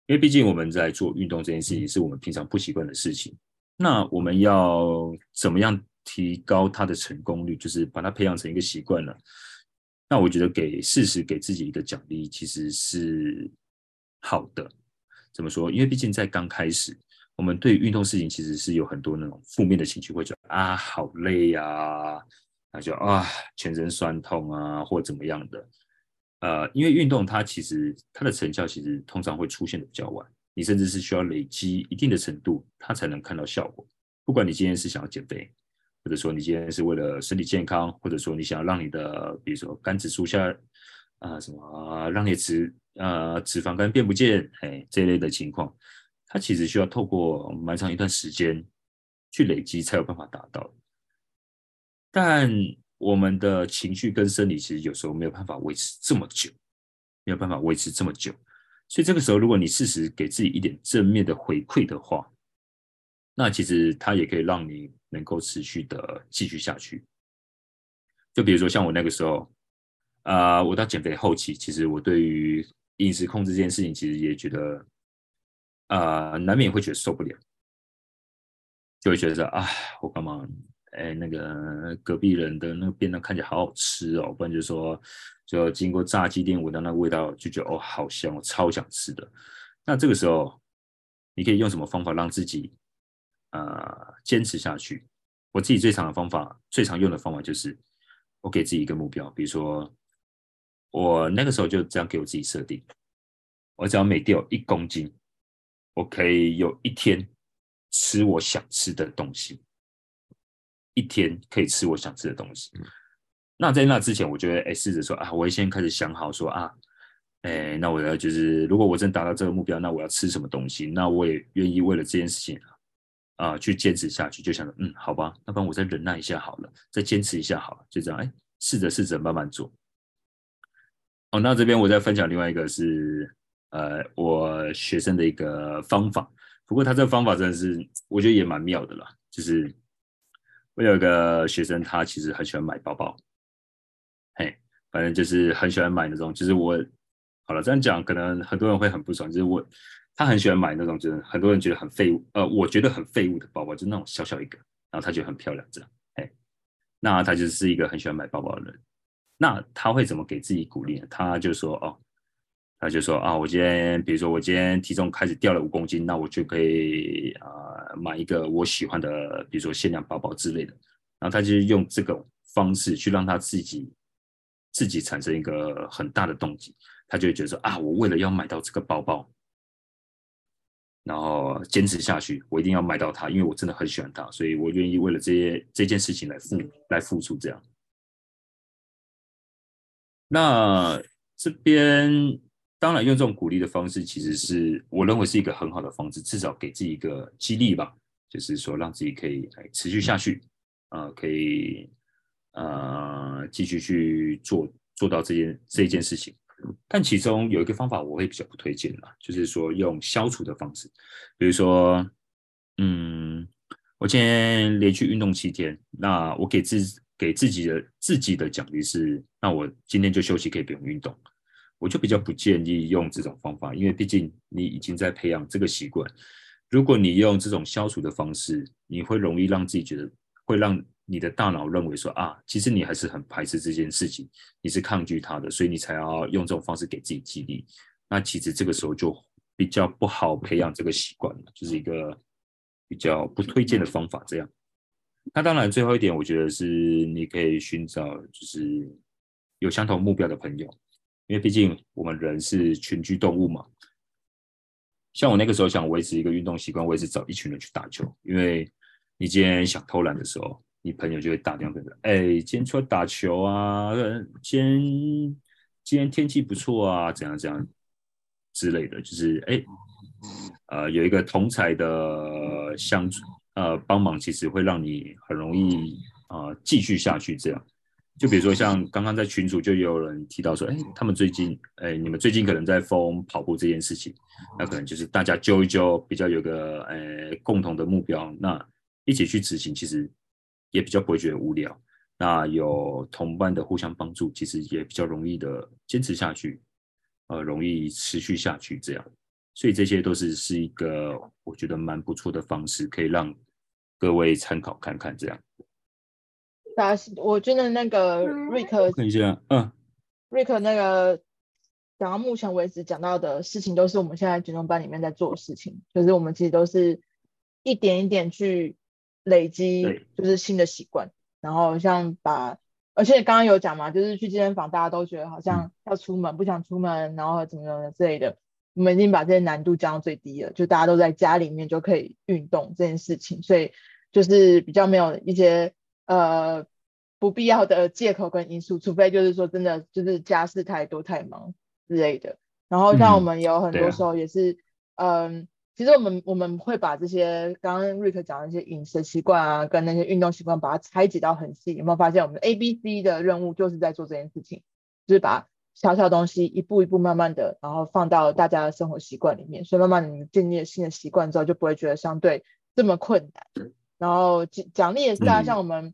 因为毕竟我们在做运动这件事情是我们平常不习惯的事情，那我们要怎么样提高它的成功率，就是把它培养成一个习惯了。那我觉得给适时给自己一个奖励其实是好的。怎么说？因为毕竟在刚开始，我们对运动事情其实是有很多那种负面的情绪，会觉得啊好累呀，啊，那就啊全身酸痛啊，或怎么样的。呃，因为运动它其实它的成效其实通常会出现的比较晚，你甚至是需要累积一定的程度，它才能看到效果。不管你今天是想要减肥。或者说你今天是为了身体健康，或者说你想要让你的，比如说肝指数下，啊、什么，让你脂呃脂肪肝变不见，哎这一类的情况，它其实需要透过蛮长一段时间去累积才有办法达到。但我们的情绪跟生理其实有时候没有办法维持这么久，没有办法维持这么久，所以这个时候如果你适时给自己一点正面的回馈的话，那其实它也可以让你。能够持续的继续下去，就比如说像我那个时候，啊、呃，我到减肥后期，其实我对于饮食控制这件事情，其实也觉得，啊、呃，难免会觉得受不了，就会觉得啊，我干嘛？哎，那个隔壁人的那个便当看起来好好吃哦，不然就说，就经过炸鸡店闻到那个味道，就觉得哦，好香，我超想吃的。那这个时候，你可以用什么方法让自己？呃，坚持下去。我自己最常的方法，最常用的方法就是，我给自己一个目标。比如说，我那个时候就这样给我自己设定：我只要每掉一公斤，我可以有一天吃我想吃的东西。一天可以吃我想吃的东西。那在那之前，我就会哎试着说啊，我会先开始想好说啊，哎，那我要就是，如果我真达到这个目标，那我要吃什么东西？那我也愿意为了这件事情。啊、呃，去坚持下去，就想着，嗯，好吧，那不然我再忍耐一下好了，再坚持一下好了，就这样，哎，试着试着慢慢做。哦，那这边我再分享另外一个是，呃，我学生的一个方法，不过他这个方法真的是，我觉得也蛮妙的啦。就是我有一个学生，他其实很喜欢买包包，嘿，反正就是很喜欢买那种，就是我，好了，这样讲可能很多人会很不爽，就是我。他很喜欢买那种，就是很多人觉得很废物，呃，我觉得很废物的包包，就那种小小一个，然后他觉得很漂亮，这样，哎，那他就是一个很喜欢买包包的人。那他会怎么给自己鼓励呢？他就说，哦，他就说啊，我今天，比如说我今天体重开始掉了五公斤，那我就可以啊、买一个我喜欢的，比如说限量包包之类的。然后他就用这个方式去让他自己自己产生一个很大的动机，他就会觉得说啊，我为了要买到这个包包。然后坚持下去，我一定要买到它，因为我真的很喜欢它，所以我愿意为了这些这件事情来付来付出。这样，那这边当然用这种鼓励的方式，其实是我认为是一个很好的方式，至少给自己一个激励吧，就是说让自己可以来持续下去，啊、呃，可以呃继续去做做到这件这件事情。但其中有一个方法我会比较不推荐啦，就是说用消除的方式，比如说，嗯，我今天连续运动七天，那我给自给自己的自己的奖励是，那我今天就休息，可以不用运动。我就比较不建议用这种方法，因为毕竟你已经在培养这个习惯。如果你用这种消除的方式，你会容易让自己觉得，会让你的大脑认为说啊，其实你还是很排斥这件事情，你是抗拒它的，所以你才要用这种方式给自己激励。那其实这个时候就比较不好培养这个习惯了，就是一个比较不推荐的方法。这样，那当然最后一点，我觉得是你可以寻找就是有相同目标的朋友。因为毕竟我们人是群居动物嘛，像我那个时候想维持一个运动习惯，我也是找一群人去打球。因为你今天想偷懒的时候，你朋友就会打电话给你，哎，今天出来打球啊，今天今天天气不错啊，怎样怎样之类的，就是哎，呃，有一个同侪的相处，呃，帮忙，其实会让你很容易啊，呃，继续下去这样。就比如说，像刚刚在群组就有人提到说，哎，他们最近，哎，你们最近可能在疯跑步这件事情，那可能就是大家揪一揪，比较有个，呃，共同的目标，那一起去执行，其实也比较不会觉得无聊。那有同伴的互相帮助，其实也比较容易的坚持下去，呃，容易持续下去这样。所以这些都是是一个我觉得蛮不错的方式，可以让各位参考看看这样。大家，我觉得那个瑞克，看一下，嗯，瑞克那个讲到目前为止讲到的事情，都是我们现在减重班里面在做的事情，就是我们其实都是一点一点去累积，就是新的习惯。然后像把，而且刚刚有讲嘛，就是去健身房，大家都觉得好像要出门，不想出门，然后怎么怎么之类的，我们已经把这些难度降到最低了，就大家都在家里面就可以运动这件事情，所以就是比较没有一些。呃，不必要的借口跟因素，除非就是说真的就是家事太多太忙之类的。然后像我们有很多时候也是，嗯，啊、嗯，其实我们我们会把这些刚刚瑞克讲的一些饮食习惯啊，跟那些运动习惯，把它拆解到很细。有没有发现我们 A、B、C 的任务就是在做这件事情，就是把小小东西一步一步慢慢的，然后放到大家的生活习惯里面，所以慢慢你们建立了新的习惯之后，就不会觉得相对这么困难。然后奖奖励也是啊，像我们、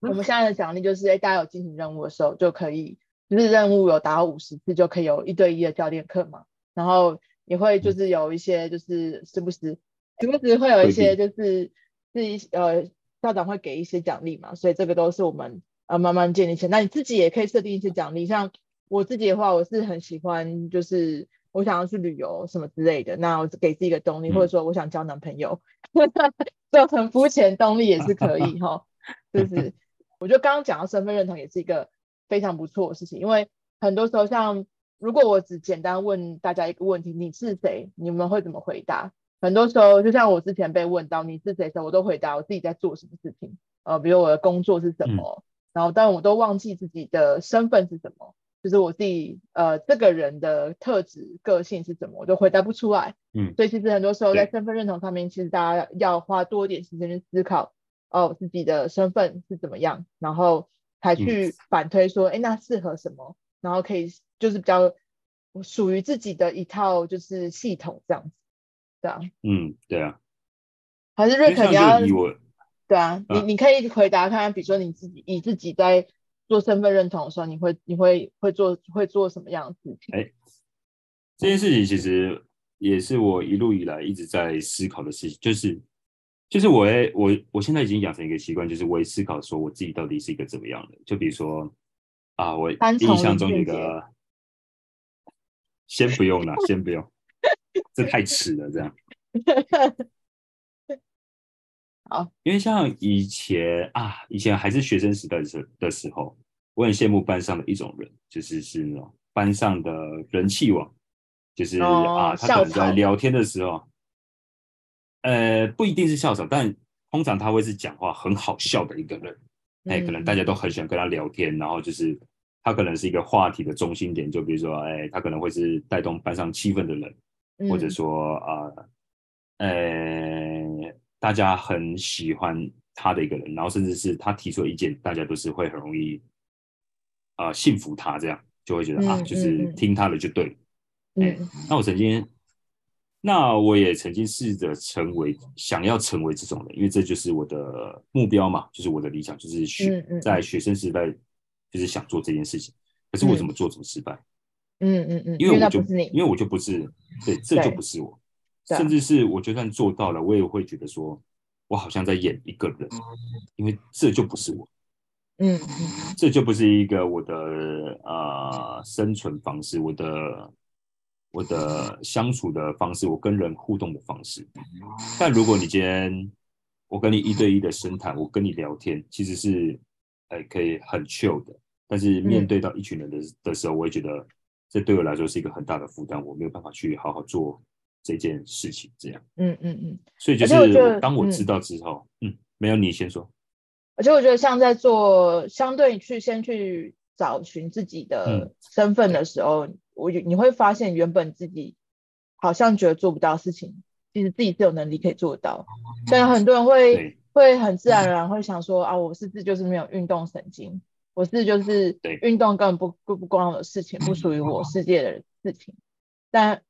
嗯、我们现在的奖励就是，哎，大家有进行任务的时候就可以，就是任务有达到五十次就可以有一对一的教练课嘛。然后也会就是有一些就是时不时时不时会有一些就是是一呃校长会给一些奖励嘛，所以这个都是我们呃慢慢建立起来。那你自己也可以设定一些奖励，像我自己的话，我是很喜欢就是。我想要去旅游什么之类的，那我给自己一个动力，嗯、或者说我想交男朋友，[LAUGHS] 就很肤浅，动力也是可以哈。[LAUGHS] 就是我觉得刚刚讲到身份认同也是一个非常不错的事情，因为很多时候像如果我只简单问大家一个问题，你是谁？你们会怎么回答？很多时候就像我之前被问到你是谁的时候，我都回答我自己在做什么事情，呃，比如我的工作是什么，嗯、然后但我都忘记自己的身份是什么。就是我自己，呃，这个人的特质、个性是怎么，我都回答不出来。嗯，所以其实很多时候在身份认同上面，其实大家要花多一点时间去思考，哦，自己的身份是怎么样，然后才去反推说，哎、嗯，那适合什么，然后可以就是比较属于自己的一套就是系统这样子，这样。嗯，对啊。还是瑞克你要？对啊，啊你你可以回答看看，比如说你自己以自己在。做身份认同的时候，你会你会会做会做什么样的事情？哎，这件事情其实也是我一路以来一直在思考的事情，就是就是我我我现在已经养成一个习惯，就是我也思考说我自己到底是一个怎么样的。就比如说啊，我印象中有一个，先不用了，先不用，这太迟了，这样。[LAUGHS] 好，因为像以前啊，以前还是学生时代的时的时候，我很羡慕班上的一种人，就是是那种班上的人气王，就是、哦、啊，他可能在聊天的时候，呃，不一定是校长，但通常他会是讲话很好笑的一个人，哎、嗯，可能大家都很喜欢跟他聊天，然后就是他可能是一个话题的中心点，就比如说，哎，他可能会是带动班上气氛的人，嗯、或者说啊，呃。大家很喜欢他的一个人，然后甚至是他提出的意见，大家都是会很容易啊、呃、信服他，这样就会觉得、嗯、啊，就是听他的就对。嗯，欸、那我曾经那我也曾经试着成为，想要成为这种人，因为这就是我的目标嘛，就是我的理想，就是学在学生时代就是想做这件事情。可是我怎么做怎么失败？嗯嗯嗯，因为我就因为我就不是，对，这就不是我，甚至是我就算做到了，我也会觉得说，我好像在演一个人，因为这就不是我。嗯，这就不是一个我的呃生存方式，我的我的相处的方式，我跟人互动的方式。但如果你今天我跟你一对一的深谈，我跟你聊天，其实是哎可以很 chill 的。但是面对到一群人的的时候，我也觉得这对我来说是一个很大的负担，我没有办法去好好做这件事情。这样，嗯嗯嗯。所以就是当我知道之后，嗯，没有你先说。而且我觉得，像在做相对去先去找寻自己的身份的时候，我、嗯、你会发现，原本自己好像觉得做不到事情，其实自己是有能力可以做到。虽然很多人会会很自然而然会想说啊，我是不是就是没有运动神经？我是就是运动根本不不不关我的事情，不属于 [LAUGHS] 我世界的事情。但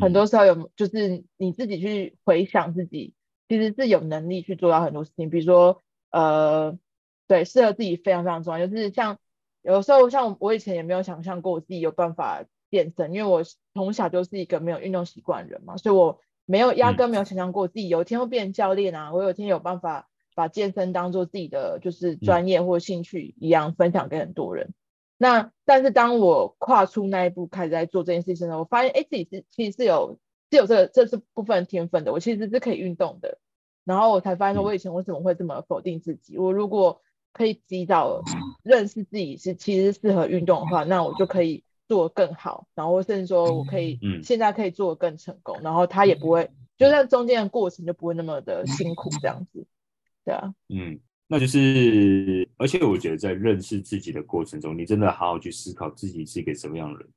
很多时候有就是你自己去回想自己，其实是有能力去做到很多事情，比如说。呃，对，适合自己非常非常重要。就是像有时候，像我以前也没有想象过我自己有办法健身，因为我从小就是一个没有运动习惯的人嘛，所以我没有压根没有想象过自己有一天会变成教练啊，我有一天有办法把健身当做自己的就是专业或兴趣一样分享给很多人。那但是当我跨出那一步开始在做这件事情的时候，我发现哎，自己是其实是有是有这个这是部分天分的，我其实是可以运动的。然后我才发现说，我以前为什么会这么否定自己？我如果可以及早认识自己是其实适合运动的话，那我就可以做更好。然后甚至说我可以现在可以做得更成功。然后他也不会，就算中间的过程就不会那么的辛苦这样子。对啊，嗯，那就是，而且我觉得在认识自己的过程中，你真的好好去思考自己是一个什么样的人。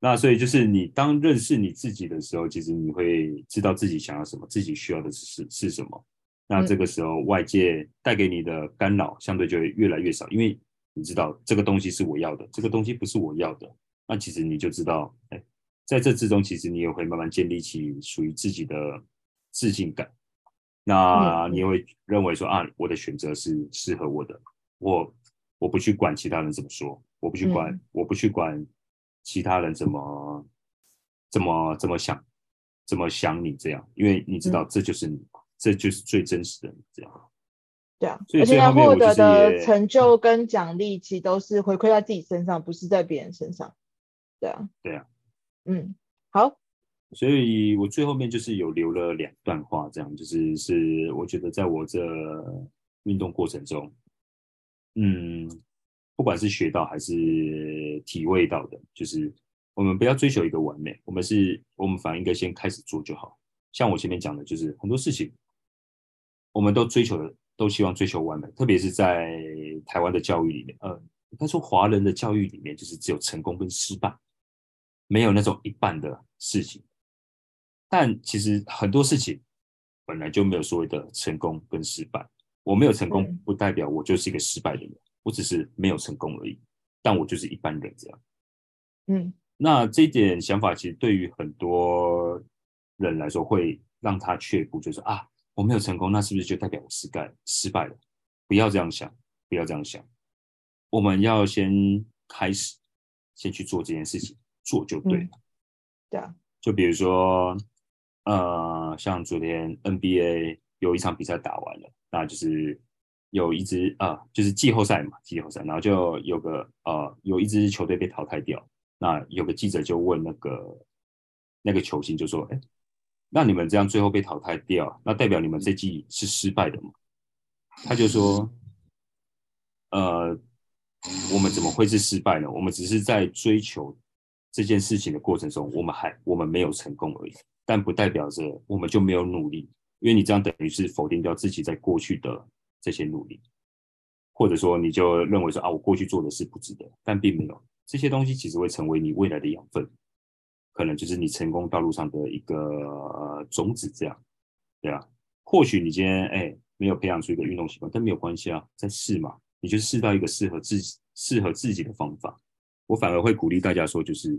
那所以就是你当认识你自己的时候，其实你会知道自己想要什么，自己需要的是是什么。那这个时候外界带给你的干扰相对就会越来越少，因为你知道这个东西是我要的，这个东西不是我要的。那其实你就知道，哎，在这之中，其实你也会慢慢建立起属于自己的自信感。那你会认为说啊，我的选择是适合我的，我我不去管其他人怎么说，我不去管，我不去管。其他人怎么怎么怎么想，怎么想你这样？因为你知道这就是你，嗯、这就是最真实的你这样。对啊，而且他获得的成就跟奖励，其实都是回馈在自己身上，不是在别人身上。对啊，对啊，嗯，好。所以我最后面就是有留了两段话，这样就是是我觉得在我这运动过程中，嗯。不管是学到还是体会到的，就是我们不要追求一个完美，我们是，我们反而应该先开始做就好。像我前面讲的，就是很多事情，我们都追求的，都希望追求完美，特别是在台湾的教育里面，呃，应该说华人的教育里面，就是只有成功跟失败，没有那种一半的事情。但其实很多事情本来就没有所谓的成功跟失败，我没有成功，不代表我就是一个失败的人。我只是没有成功而已，但我就是一般人这样。嗯，那这一点想法其实对于很多人来说，会让他却步，就是啊，我没有成功，那是不是就代表我失败失败了？不要这样想，不要这样想。我们要先开始，先去做这件事情，做就对了。嗯，对啊，就比如说，呃，像昨天 NBA 有一场比赛打完了，那就是。有一支啊、就是季后赛嘛，季后赛，然后就有个呃，有一支球队被淘汰掉。那有个记者就问那个那个球星，就说：“哎，那你们这样最后被淘汰掉，那代表你们这季是失败的吗？”他就说：“呃，我们怎么会是失败呢？我们只是在追求这件事情的过程中，我们还我们没有成功而已，但不代表着我们就没有努力，因为你这样等于是否定掉自己在过去的。”这些努力，或者说你就认为说啊，我过去做的是不值得，但并没有这些东西，其实会成为你未来的养分，可能就是你成功道路上的一个、呃、种子，这样，对啊。或许你今天哎没有培养出一个运动习惯，但没有关系啊，再试嘛，你就试到一个适合自己、适合自己的方法。我反而会鼓励大家说，就是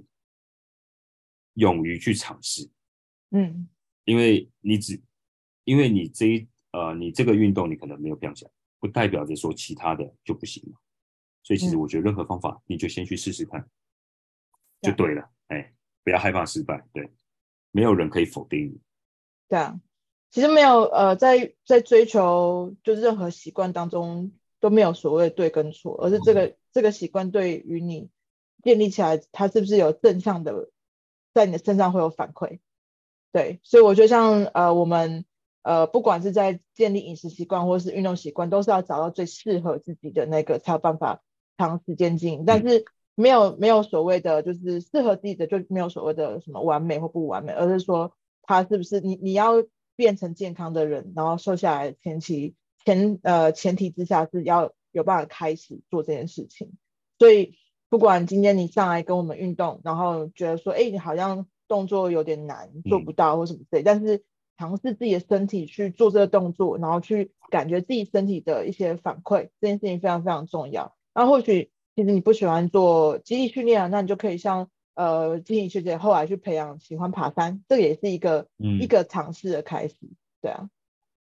勇于去尝试，嗯，因为你只因为你这一呃你这个运动你可能没有亮起来，不代表着说其他的就不行嘛。所以其实我觉得任何方法你就先去试试看，嗯、就对了。哎，不要害怕失败，对，没有人可以否定你。对啊，其实没有呃在在追求就是任何习惯当中都没有所谓对跟错，而是这个、嗯、这个习惯对于你建立起来，它是不是有正向的在你的身上会有反馈。对，所以我觉得像呃我们呃不管是在建立饮食习惯或是运动习惯，都是要找到最适合自己的那个才有办法长时间经营。但是没有没有所谓的就是适合自己的就没有所谓的什么完美或不完美，而是说他是不是你你要变成健康的人，然后瘦下来前期前呃前提之下是要有办法开始做这件事情。所以不管今天你上来跟我们运动，然后觉得说哎你好像。动作有点难，做不到或什么之类，嗯、但是尝试自己的身体去做这个动作，然后去感觉自己身体的一些反馈，这件事情非常非常重要。那或许其实你不喜欢做肌力训练啊，那你就可以像呃金怡学姐后来去培养喜欢爬山，这个也是一个、嗯、一个尝试的开始。对啊，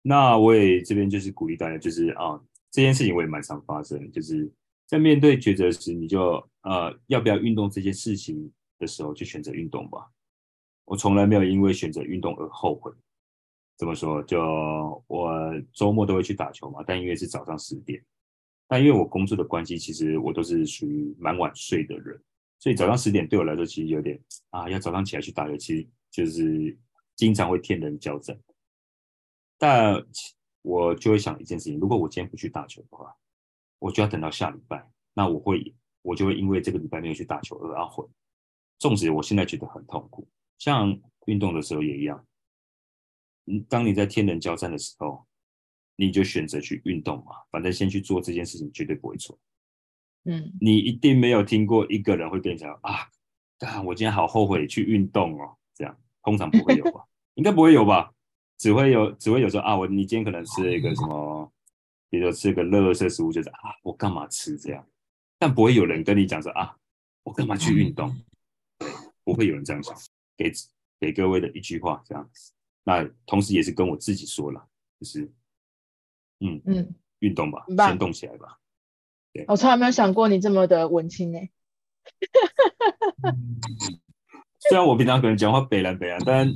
那我也这边就是鼓励大家，就是啊这件事情我也蛮常发生，就是在面对抉择时，你就呃要不要运动这件事情的时候，就选择运动吧。我从来没有因为选择运动而后悔。怎么说？就我周末都会去打球嘛，但因为是早上十点，但因为我工作的关系，其实我都是属于蛮晚睡的人，所以早上十点对我来说其实有点啊，要早上起来去打球，其实就是经常会天人交战。但我就会想一件事情：如果我今天不去打球的话，我就要等到下礼拜，那我会我就会因为这个礼拜没有去打球而懊悔。纵使我现在觉得很痛苦。像运动的时候也一样，嗯，当你在天人交战的时候，你就选择去运动嘛，反正先去做这件事情绝对不会错。嗯，你一定没有听过一个人会跟你讲啊，啊，我今天好后悔去运动哦，这样通常不会有吧？[LAUGHS] 应该不会有吧？只会有，只会有说啊，我你今天可能吃了一个什么，比如说吃个热色食物，就是啊，我干嘛吃这样？但不会有人跟你讲说啊，我干嘛去运动？不会有人这样想。给给各位的一句话，这样子，那同时也是跟我自己说了，就是，嗯嗯，运动吧，先动起来吧。对，我从来没有想过你这么的文青诶。[LAUGHS] 虽然我平常可能讲话北烂北烂，但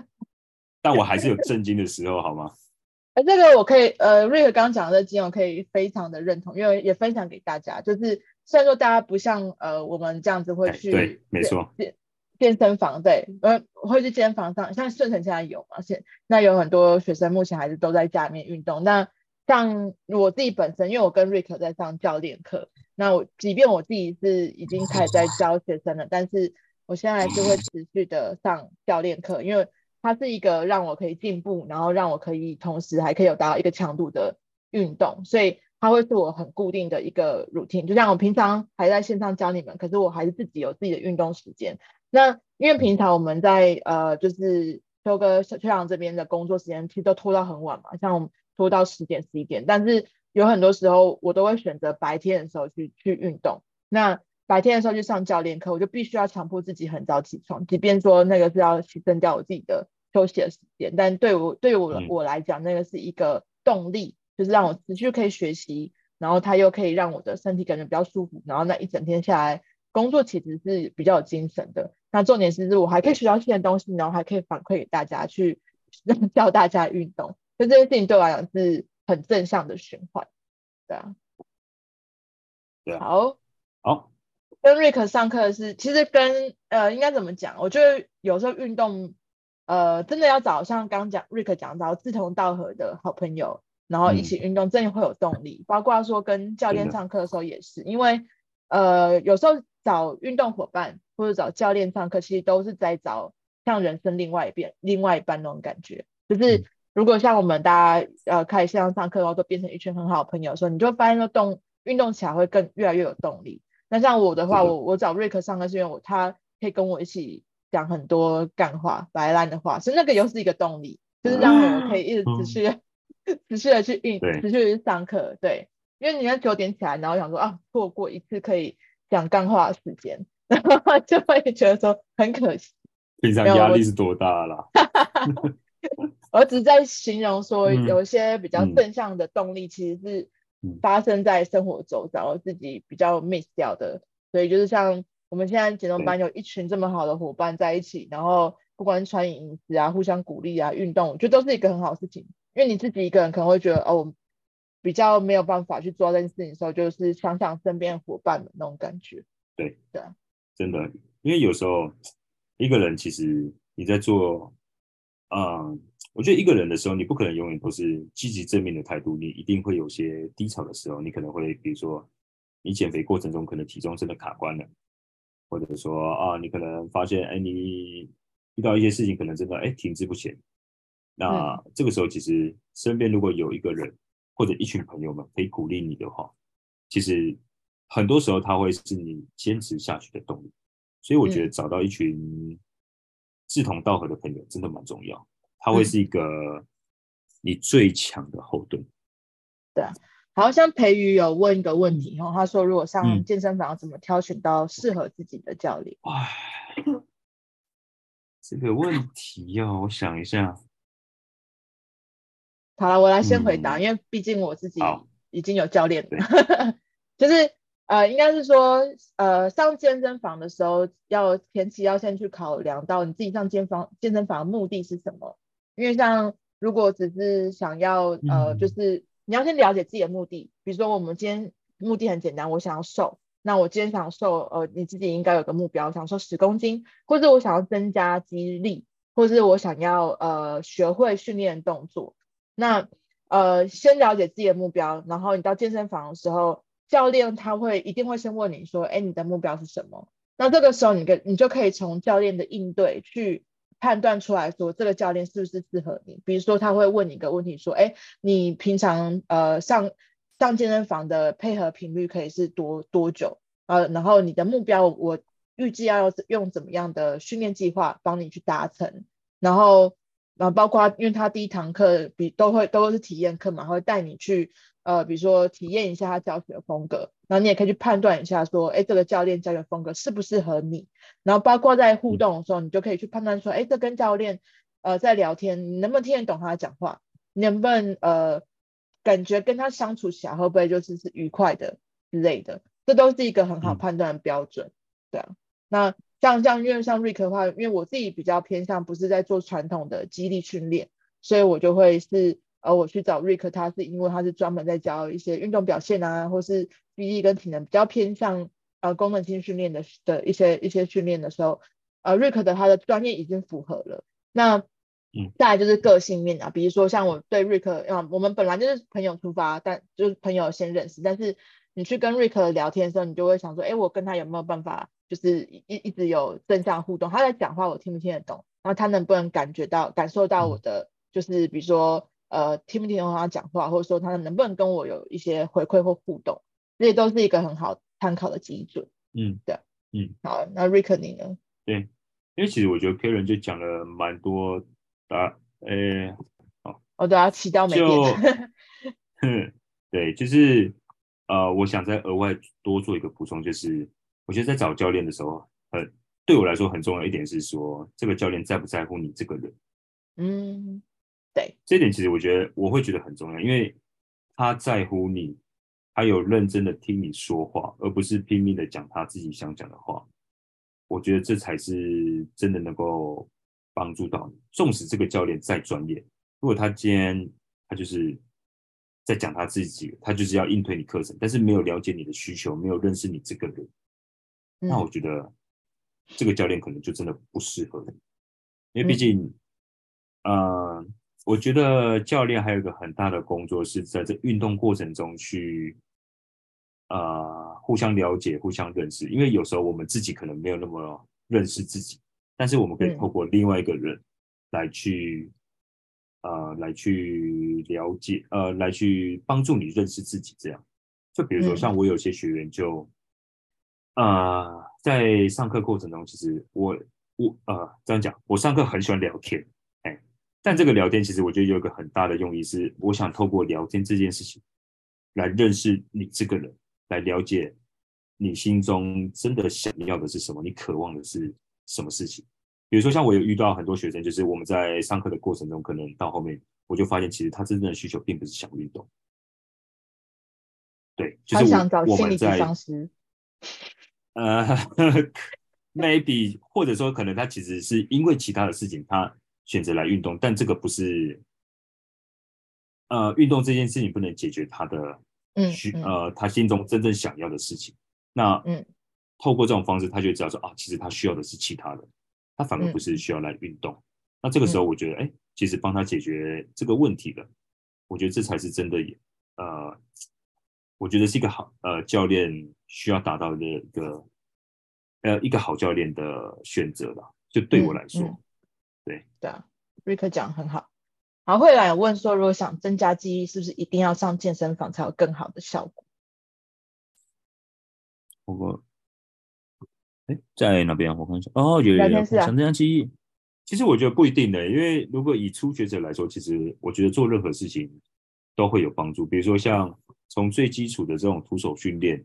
[LAUGHS] 但我还是有震惊的时候，好吗？哎，[LAUGHS] 这个我可以，呃，瑞克刚刚讲的经验，我可以非常的认同，因为也分享给大家，就是虽然说大家不像呃我们这样子会去，对，没错。健身房对，呃，我会去健身房上，像顺成现在有嘛？现那有很多学生目前还是都在家里面运动。那像我自己本身，因为我跟瑞克在上教练课，那我即便我自己是已经开始在教学生了，但是我现在还是会持续的上教练课，因为它是一个让我可以进步，然后让我可以同时还可以有达到一个强度的运动，所以它会是我很固定的一个 routine。就像我平常还在线上教你们，可是我还是自己有自己的运动时间。那因为平常我们在呃，就是秋哥秋阳这边的工作时间其实都拖到很晚嘛，像我们拖到十点十一点，但是有很多时候我都会选择白天的时候去去运动。那白天的时候去上教练课，我就必须要强迫自己很早起床，即便说那个是要牺牲掉我自己的休息的时间，但对我对于我我来讲，那个是一个动力，就是让我持续可以学习，然后它又可以让我的身体感觉比较舒服，然后那一整天下来工作其实是比较有精神的。那重点是，我还可以学到新的东西，然后还可以反馈给大家，去教大家运动。就这件事情对我来讲是很正向的循环，对啊。对啊。好。好。跟瑞克上课是，其实跟呃，应该怎么讲？我觉得有时候运动，呃，真的要找像刚刚讲瑞克讲到志同道合的好朋友，然后一起运动，嗯、真的会有动力。包括说跟教练上课的时候也是，因为呃，有时候找运动伙伴。或者找教练上课，其实都是在找像人生另外一边、另外一半那种感觉。就是如果像我们大家呃开始线上上课，然后都变成一群很好的朋友的时候，你就会发现说动运动起来会更越来越有动力。那像我的话，我我找瑞克上课是因为我他可以跟我一起讲很多干话、白烂的话，所以那个又是一个动力，就是让我可以一直持续、[LAUGHS] 嗯、持续的去运，持续的去上课。对，因为你要九点起来，然后想说啊，错过一次可以讲干话的时间。然 [LAUGHS] 后就会觉得说很可惜，平常压力是多大啦？[LAUGHS] 我只是在形容说，有一些比较正向的动力，其实是发生在生活周遭，我自己比较 miss 掉的。所以就是像我们现在减重班有一群这么好的伙伴在一起，然后不管是穿饮食啊、互相鼓励啊、运动，我觉得都是一个很好的事情。因为你自己一个人可能会觉得哦，比较没有办法去做这件事情的时候，就是想想身边伙伴的那种感觉。对对，真的，因为有时候一个人其实你在做，嗯。我觉得一个人的时候，你不可能永远都是积极正面的态度，你一定会有些低潮的时候。你可能会，比如说，你减肥过程中可能体重真的卡关了，或者说啊，你可能发现，哎，你遇到一些事情，可能真的哎停滞不前。那这个时候，其实身边如果有一个人或者一群朋友们可以鼓励你的话，其实很多时候他会是你坚持下去的动力。所以我觉得找到一群志同道合的朋友真的蛮重要。他会是一个你最强的后盾。嗯、对啊，好像培宇有问一个问题哦，他说如果上健身房，怎么挑选到适合自己的教练？哇、嗯，这个问题哦，我想一下。好了，我来先回答，嗯、因为毕竟我自己已经有教练了，[LAUGHS] 就是呃，应该是说呃，上健身房的时候要前期要先去考量到你自己上健房健身房的目的是什么。因为像如果只是想要呃，就是你要先了解自己的目的。比如说我们今天目的很简单，我想要瘦，那我今天想瘦，呃，你自己应该有个目标，想瘦十公斤，或者我想要增加肌力，或者是我想要呃学会训练动作。那呃，先了解自己的目标，然后你到健身房的时候，教练他会一定会先问你说，哎，你的目标是什么？那这个时候你跟你就可以从教练的应对去。判断出来说这个教练是不是适合你，比如说他会问你一个问题说，哎，你平常呃上上健身房的配合频率可以是多多久？呃，然后你的目标我预计要用怎么样的训练计划帮你去达成？然后然后包括因为他第一堂课比都会都是体验课嘛，会带你去。呃，比如说体验一下他教学的风格，然后你也可以去判断一下，说，哎，这个教练教学风格适不适合你？然后包括在互动的时候，你就可以去判断说，哎，这跟教练呃在聊天，你能不能听得懂他讲话？你能不能呃感觉跟他相处起来会不会就是是愉快的之类的？这都是一个很好判断的标准，对啊。那像像因为像瑞克的话，因为我自己比较偏向不是在做传统的激励训练，所以我就会是。而我去找瑞克，他是因为他是专门在教一些运动表现啊，或是记忆跟体能比较偏向呃功能性训练的的一些一些训练的时候，呃瑞克的他的专业已经符合了。那嗯，再来就是个性面啊，比如说像我对瑞克啊，我们本来就是朋友出发，但就是朋友先认识，但是你去跟瑞克聊天的时候，你就会想说，哎，我跟他有没有办法，就是一一直有正向互动？他在讲话，我听不听得懂？然后他能不能感觉到感受到我的，就是比如说。呃，听不听懂他讲话，或者说他能不能跟我有一些回馈或互动，这些都是一个很好参考的基准。嗯，对，嗯，好，那 Rick 你呢？对，因为其实我觉得 Karen 就讲了蛮多答，呃，好，我都要祈祷没变。嗯，[LAUGHS] 对，就是呃，我想再额外多做一个补充，就是我觉得在找教练的时候，呃，对我来说很重要一点是说，这个教练在不在乎你这个人。嗯。对，这一点其实我觉得我会觉得很重要，因为他在乎你，他有认真的听你说话，而不是拼命的讲他自己想讲的话。我觉得这才是真的能够帮助到你。纵使这个教练再专业，如果他今天他就是在讲他自己，他就是要硬推你课程，但是没有了解你的需求，没有认识你这个人，嗯、那我觉得这个教练可能就真的不适合你，因为毕竟，嗯。呃我觉得教练还有一个很大的工作是在这运动过程中去，呃，互相了解、互相认识。因为有时候我们自己可能没有那么认识自己，但是我们可以透过另外一个人来去，呃，来去了解，呃，来去帮助你认识自己。这样，就比如说像我有些学员就，呃，在上课过程中，其实我我呃这样讲，我上课很喜欢聊天。但这个聊天其实我觉得有一个很大的用意是，我想透过聊天这件事情来认识你这个人，来了解你心中真的想要的是什么，你渴望的是什么事情。比如说像我有遇到很多学生，就是我们在上课的过程中，可能到后面我就发现，其实他真正的需求并不是想运动。对，就是我想找心理咨商师。[LAUGHS] 呃，[LAUGHS] maybe 或者说可能他其实是因为其他的事情，他选择来运动，但这个不是，呃，运动这件事情不能解决他的需，嗯嗯、呃，他心中真正想要的事情。那，嗯，透过这种方式，他就知道说啊，其实他需要的是其他的，他反而不是需要来运动。嗯、那这个时候，我觉得，哎、嗯，其实帮他解决这个问题的，我觉得这才是真的，呃。我觉得是一个好呃教练需要达到的一个呃一个好教练的选择吧，就对我来说，对对啊，瑞克讲很好。好，会来问说，如果想增加记忆，是不是一定要上健身房才有更好的效果？我，哎，在哪边？我看一下。哦，有有有，想增加记忆，其实我觉得不一定的，因为如果以初学者来说，其实我觉得做任何事情都会有帮助，比如说像。从最基础的这种徒手训练，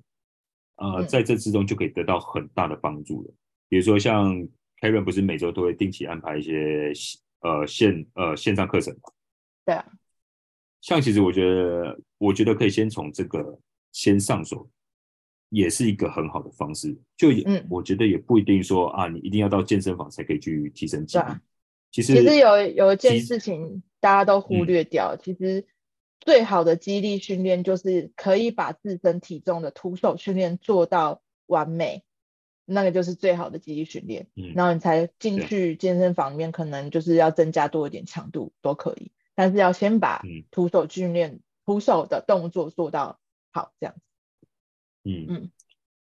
呃，在这之中就可以得到很大的帮助了。嗯、比如说像 Karen 不是每周都会定期安排一些呃线呃线上课程吗？对啊。像其实我觉得，我觉得可以先从这个先上手，也是一个很好的方式。就也，嗯，我觉得也不一定说啊，你一定要到健身房才可以去提升肌力。啊、其实其实有有一件事情大家都忽略掉，嗯、其实。最好的肌力训练就是可以把自身体重的徒手训练做到完美，那个就是最好的肌力训练。嗯，然后你才进去健身房里面，可能就是要增加多一点强度都可以，但是要先把徒手训练、徒手的动作做到好，这样子。嗯嗯，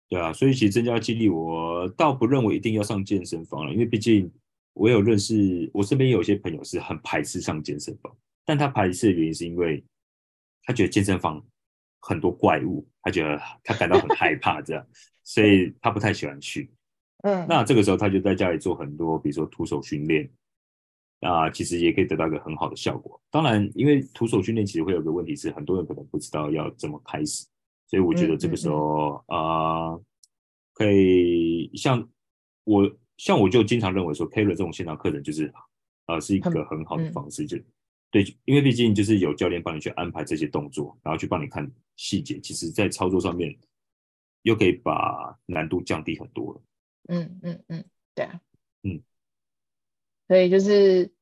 对啊，所以其实增加肌力，我倒不认为一定要上健身房了，因为毕竟我有认识，我身边有些朋友是很排斥上健身房，但他排斥的原因是因为。他觉得健身房很多怪物，他觉得他感到很害怕，这样，[LAUGHS] 所以他不太喜欢去。嗯，那这个时候他就在家里做很多，比如说徒手训练，啊，其实也可以得到一个很好的效果。当然，因为徒手训练其实会有个问题是，很多人可能不知道要怎么开始，所以我觉得这个时候啊、呃，可以像我，像我就经常认为说，Kara 这种线上课程就是啊、呃，是一个很好的方式，就。对，因为毕竟就是有教练帮你去安排这些动作，然后去帮你看细节，其实在操作上面又可以把难度降低很多了。嗯嗯嗯，对啊，嗯，所以就是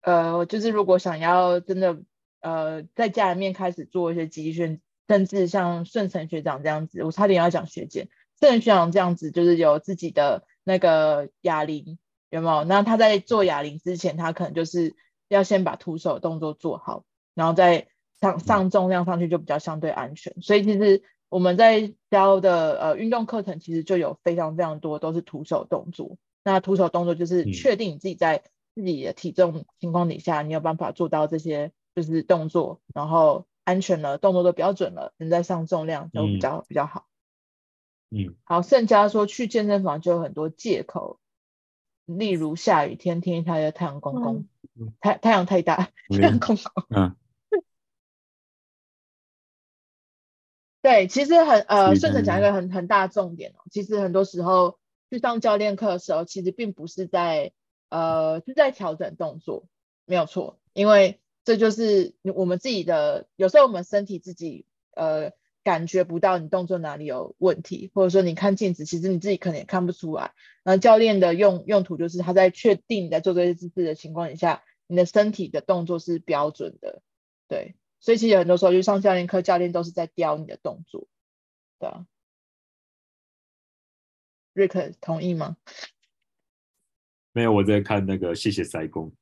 呃，就是如果想要真的呃在家里面开始做一些集训，甚至像顺成学长这样子，我差点要讲学姐，顺成学长这样子就是有自己的那个哑铃，有没有？那他在做哑铃之前，他可能就是。要先把徒手动作做好，然后再上上重量上去就比较相对安全。所以其实我们在教的呃运动课程，其实就有非常非常多都是徒手动作。那徒手动作就是确定你自己在自己的体重情况底下，你有办法做到这些就是动作，然后安全了，动作都比较准了，能再上重量就比较、嗯、比较好。嗯，好，盛家说去健身房就有很多借口，例如下雨天，天气太阳公公。嗯太太阳太大，太阳公公。嗯，[LAUGHS] 对，其实很呃，顺着讲一个很很大的重点哦。其实很多时候去上教练课的时候，其实并不是在呃是在调整动作，没有错，因为这就是我们自己的。有时候我们身体自己呃。感觉不到你动作哪里有问题，或者说你看镜子，其实你自己可能也看不出来。那教练的用用途就是他在确定你在做这些姿势的情况底下，你的身体的动作是标准的。对，所以其实很多时候去上教练课，教练都是在雕你的动作。对啊，Rick 同意吗？[LAUGHS] 没有，我在看那个谢谢塞工。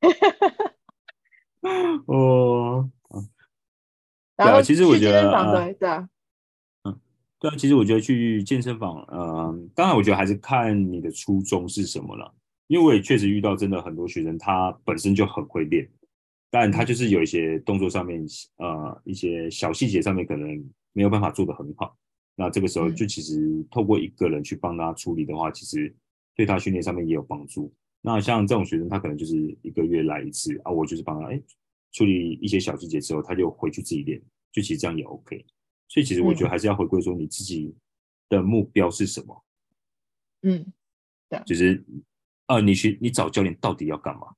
[LAUGHS] 哦。对啊，其实我觉得，对对啊，嗯，对啊，其实我觉得去健身房，嗯，当然我觉得还是看你的初衷是什么了。因为我也确实遇到真的很多学生，他本身就很会练，但他就是有一些动作上面，呃，一些小细节上面可能没有办法做得很好。那这个时候就其实透过一个人去帮他处理的话，其实对他训练上面也有帮助。那像这种学生，他可能就是一个月来一次啊，我就是帮他，哎。处理一些小细节之后，他就回去自己练，就其实这样也 OK。所以其实我觉得还是要回归说你自己的目标是什么。嗯，对，就是啊，你去你找教练到底要干嘛？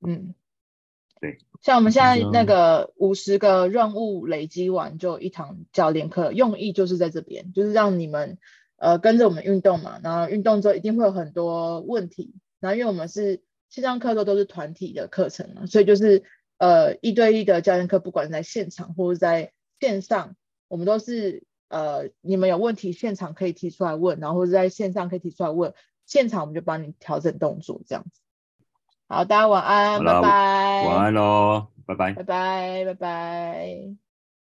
嗯，对。像我们现在那个五十个任务累积完就一堂教练课，用意就是在这边，就是让你们呃跟着我们运动嘛，然后运动之后一定会有很多问题，然后因为我们是线上课都都是团体的课程嘛，所以就是呃一对一的教练课，不管在现场或者在线上，我们都是呃你们有问题现场可以提出来问，然后或者在线上可以提出来问，现场我们就帮你调整动作这样子。好，大家晚安，拜拜。晚安喽，拜拜，拜拜，拜拜。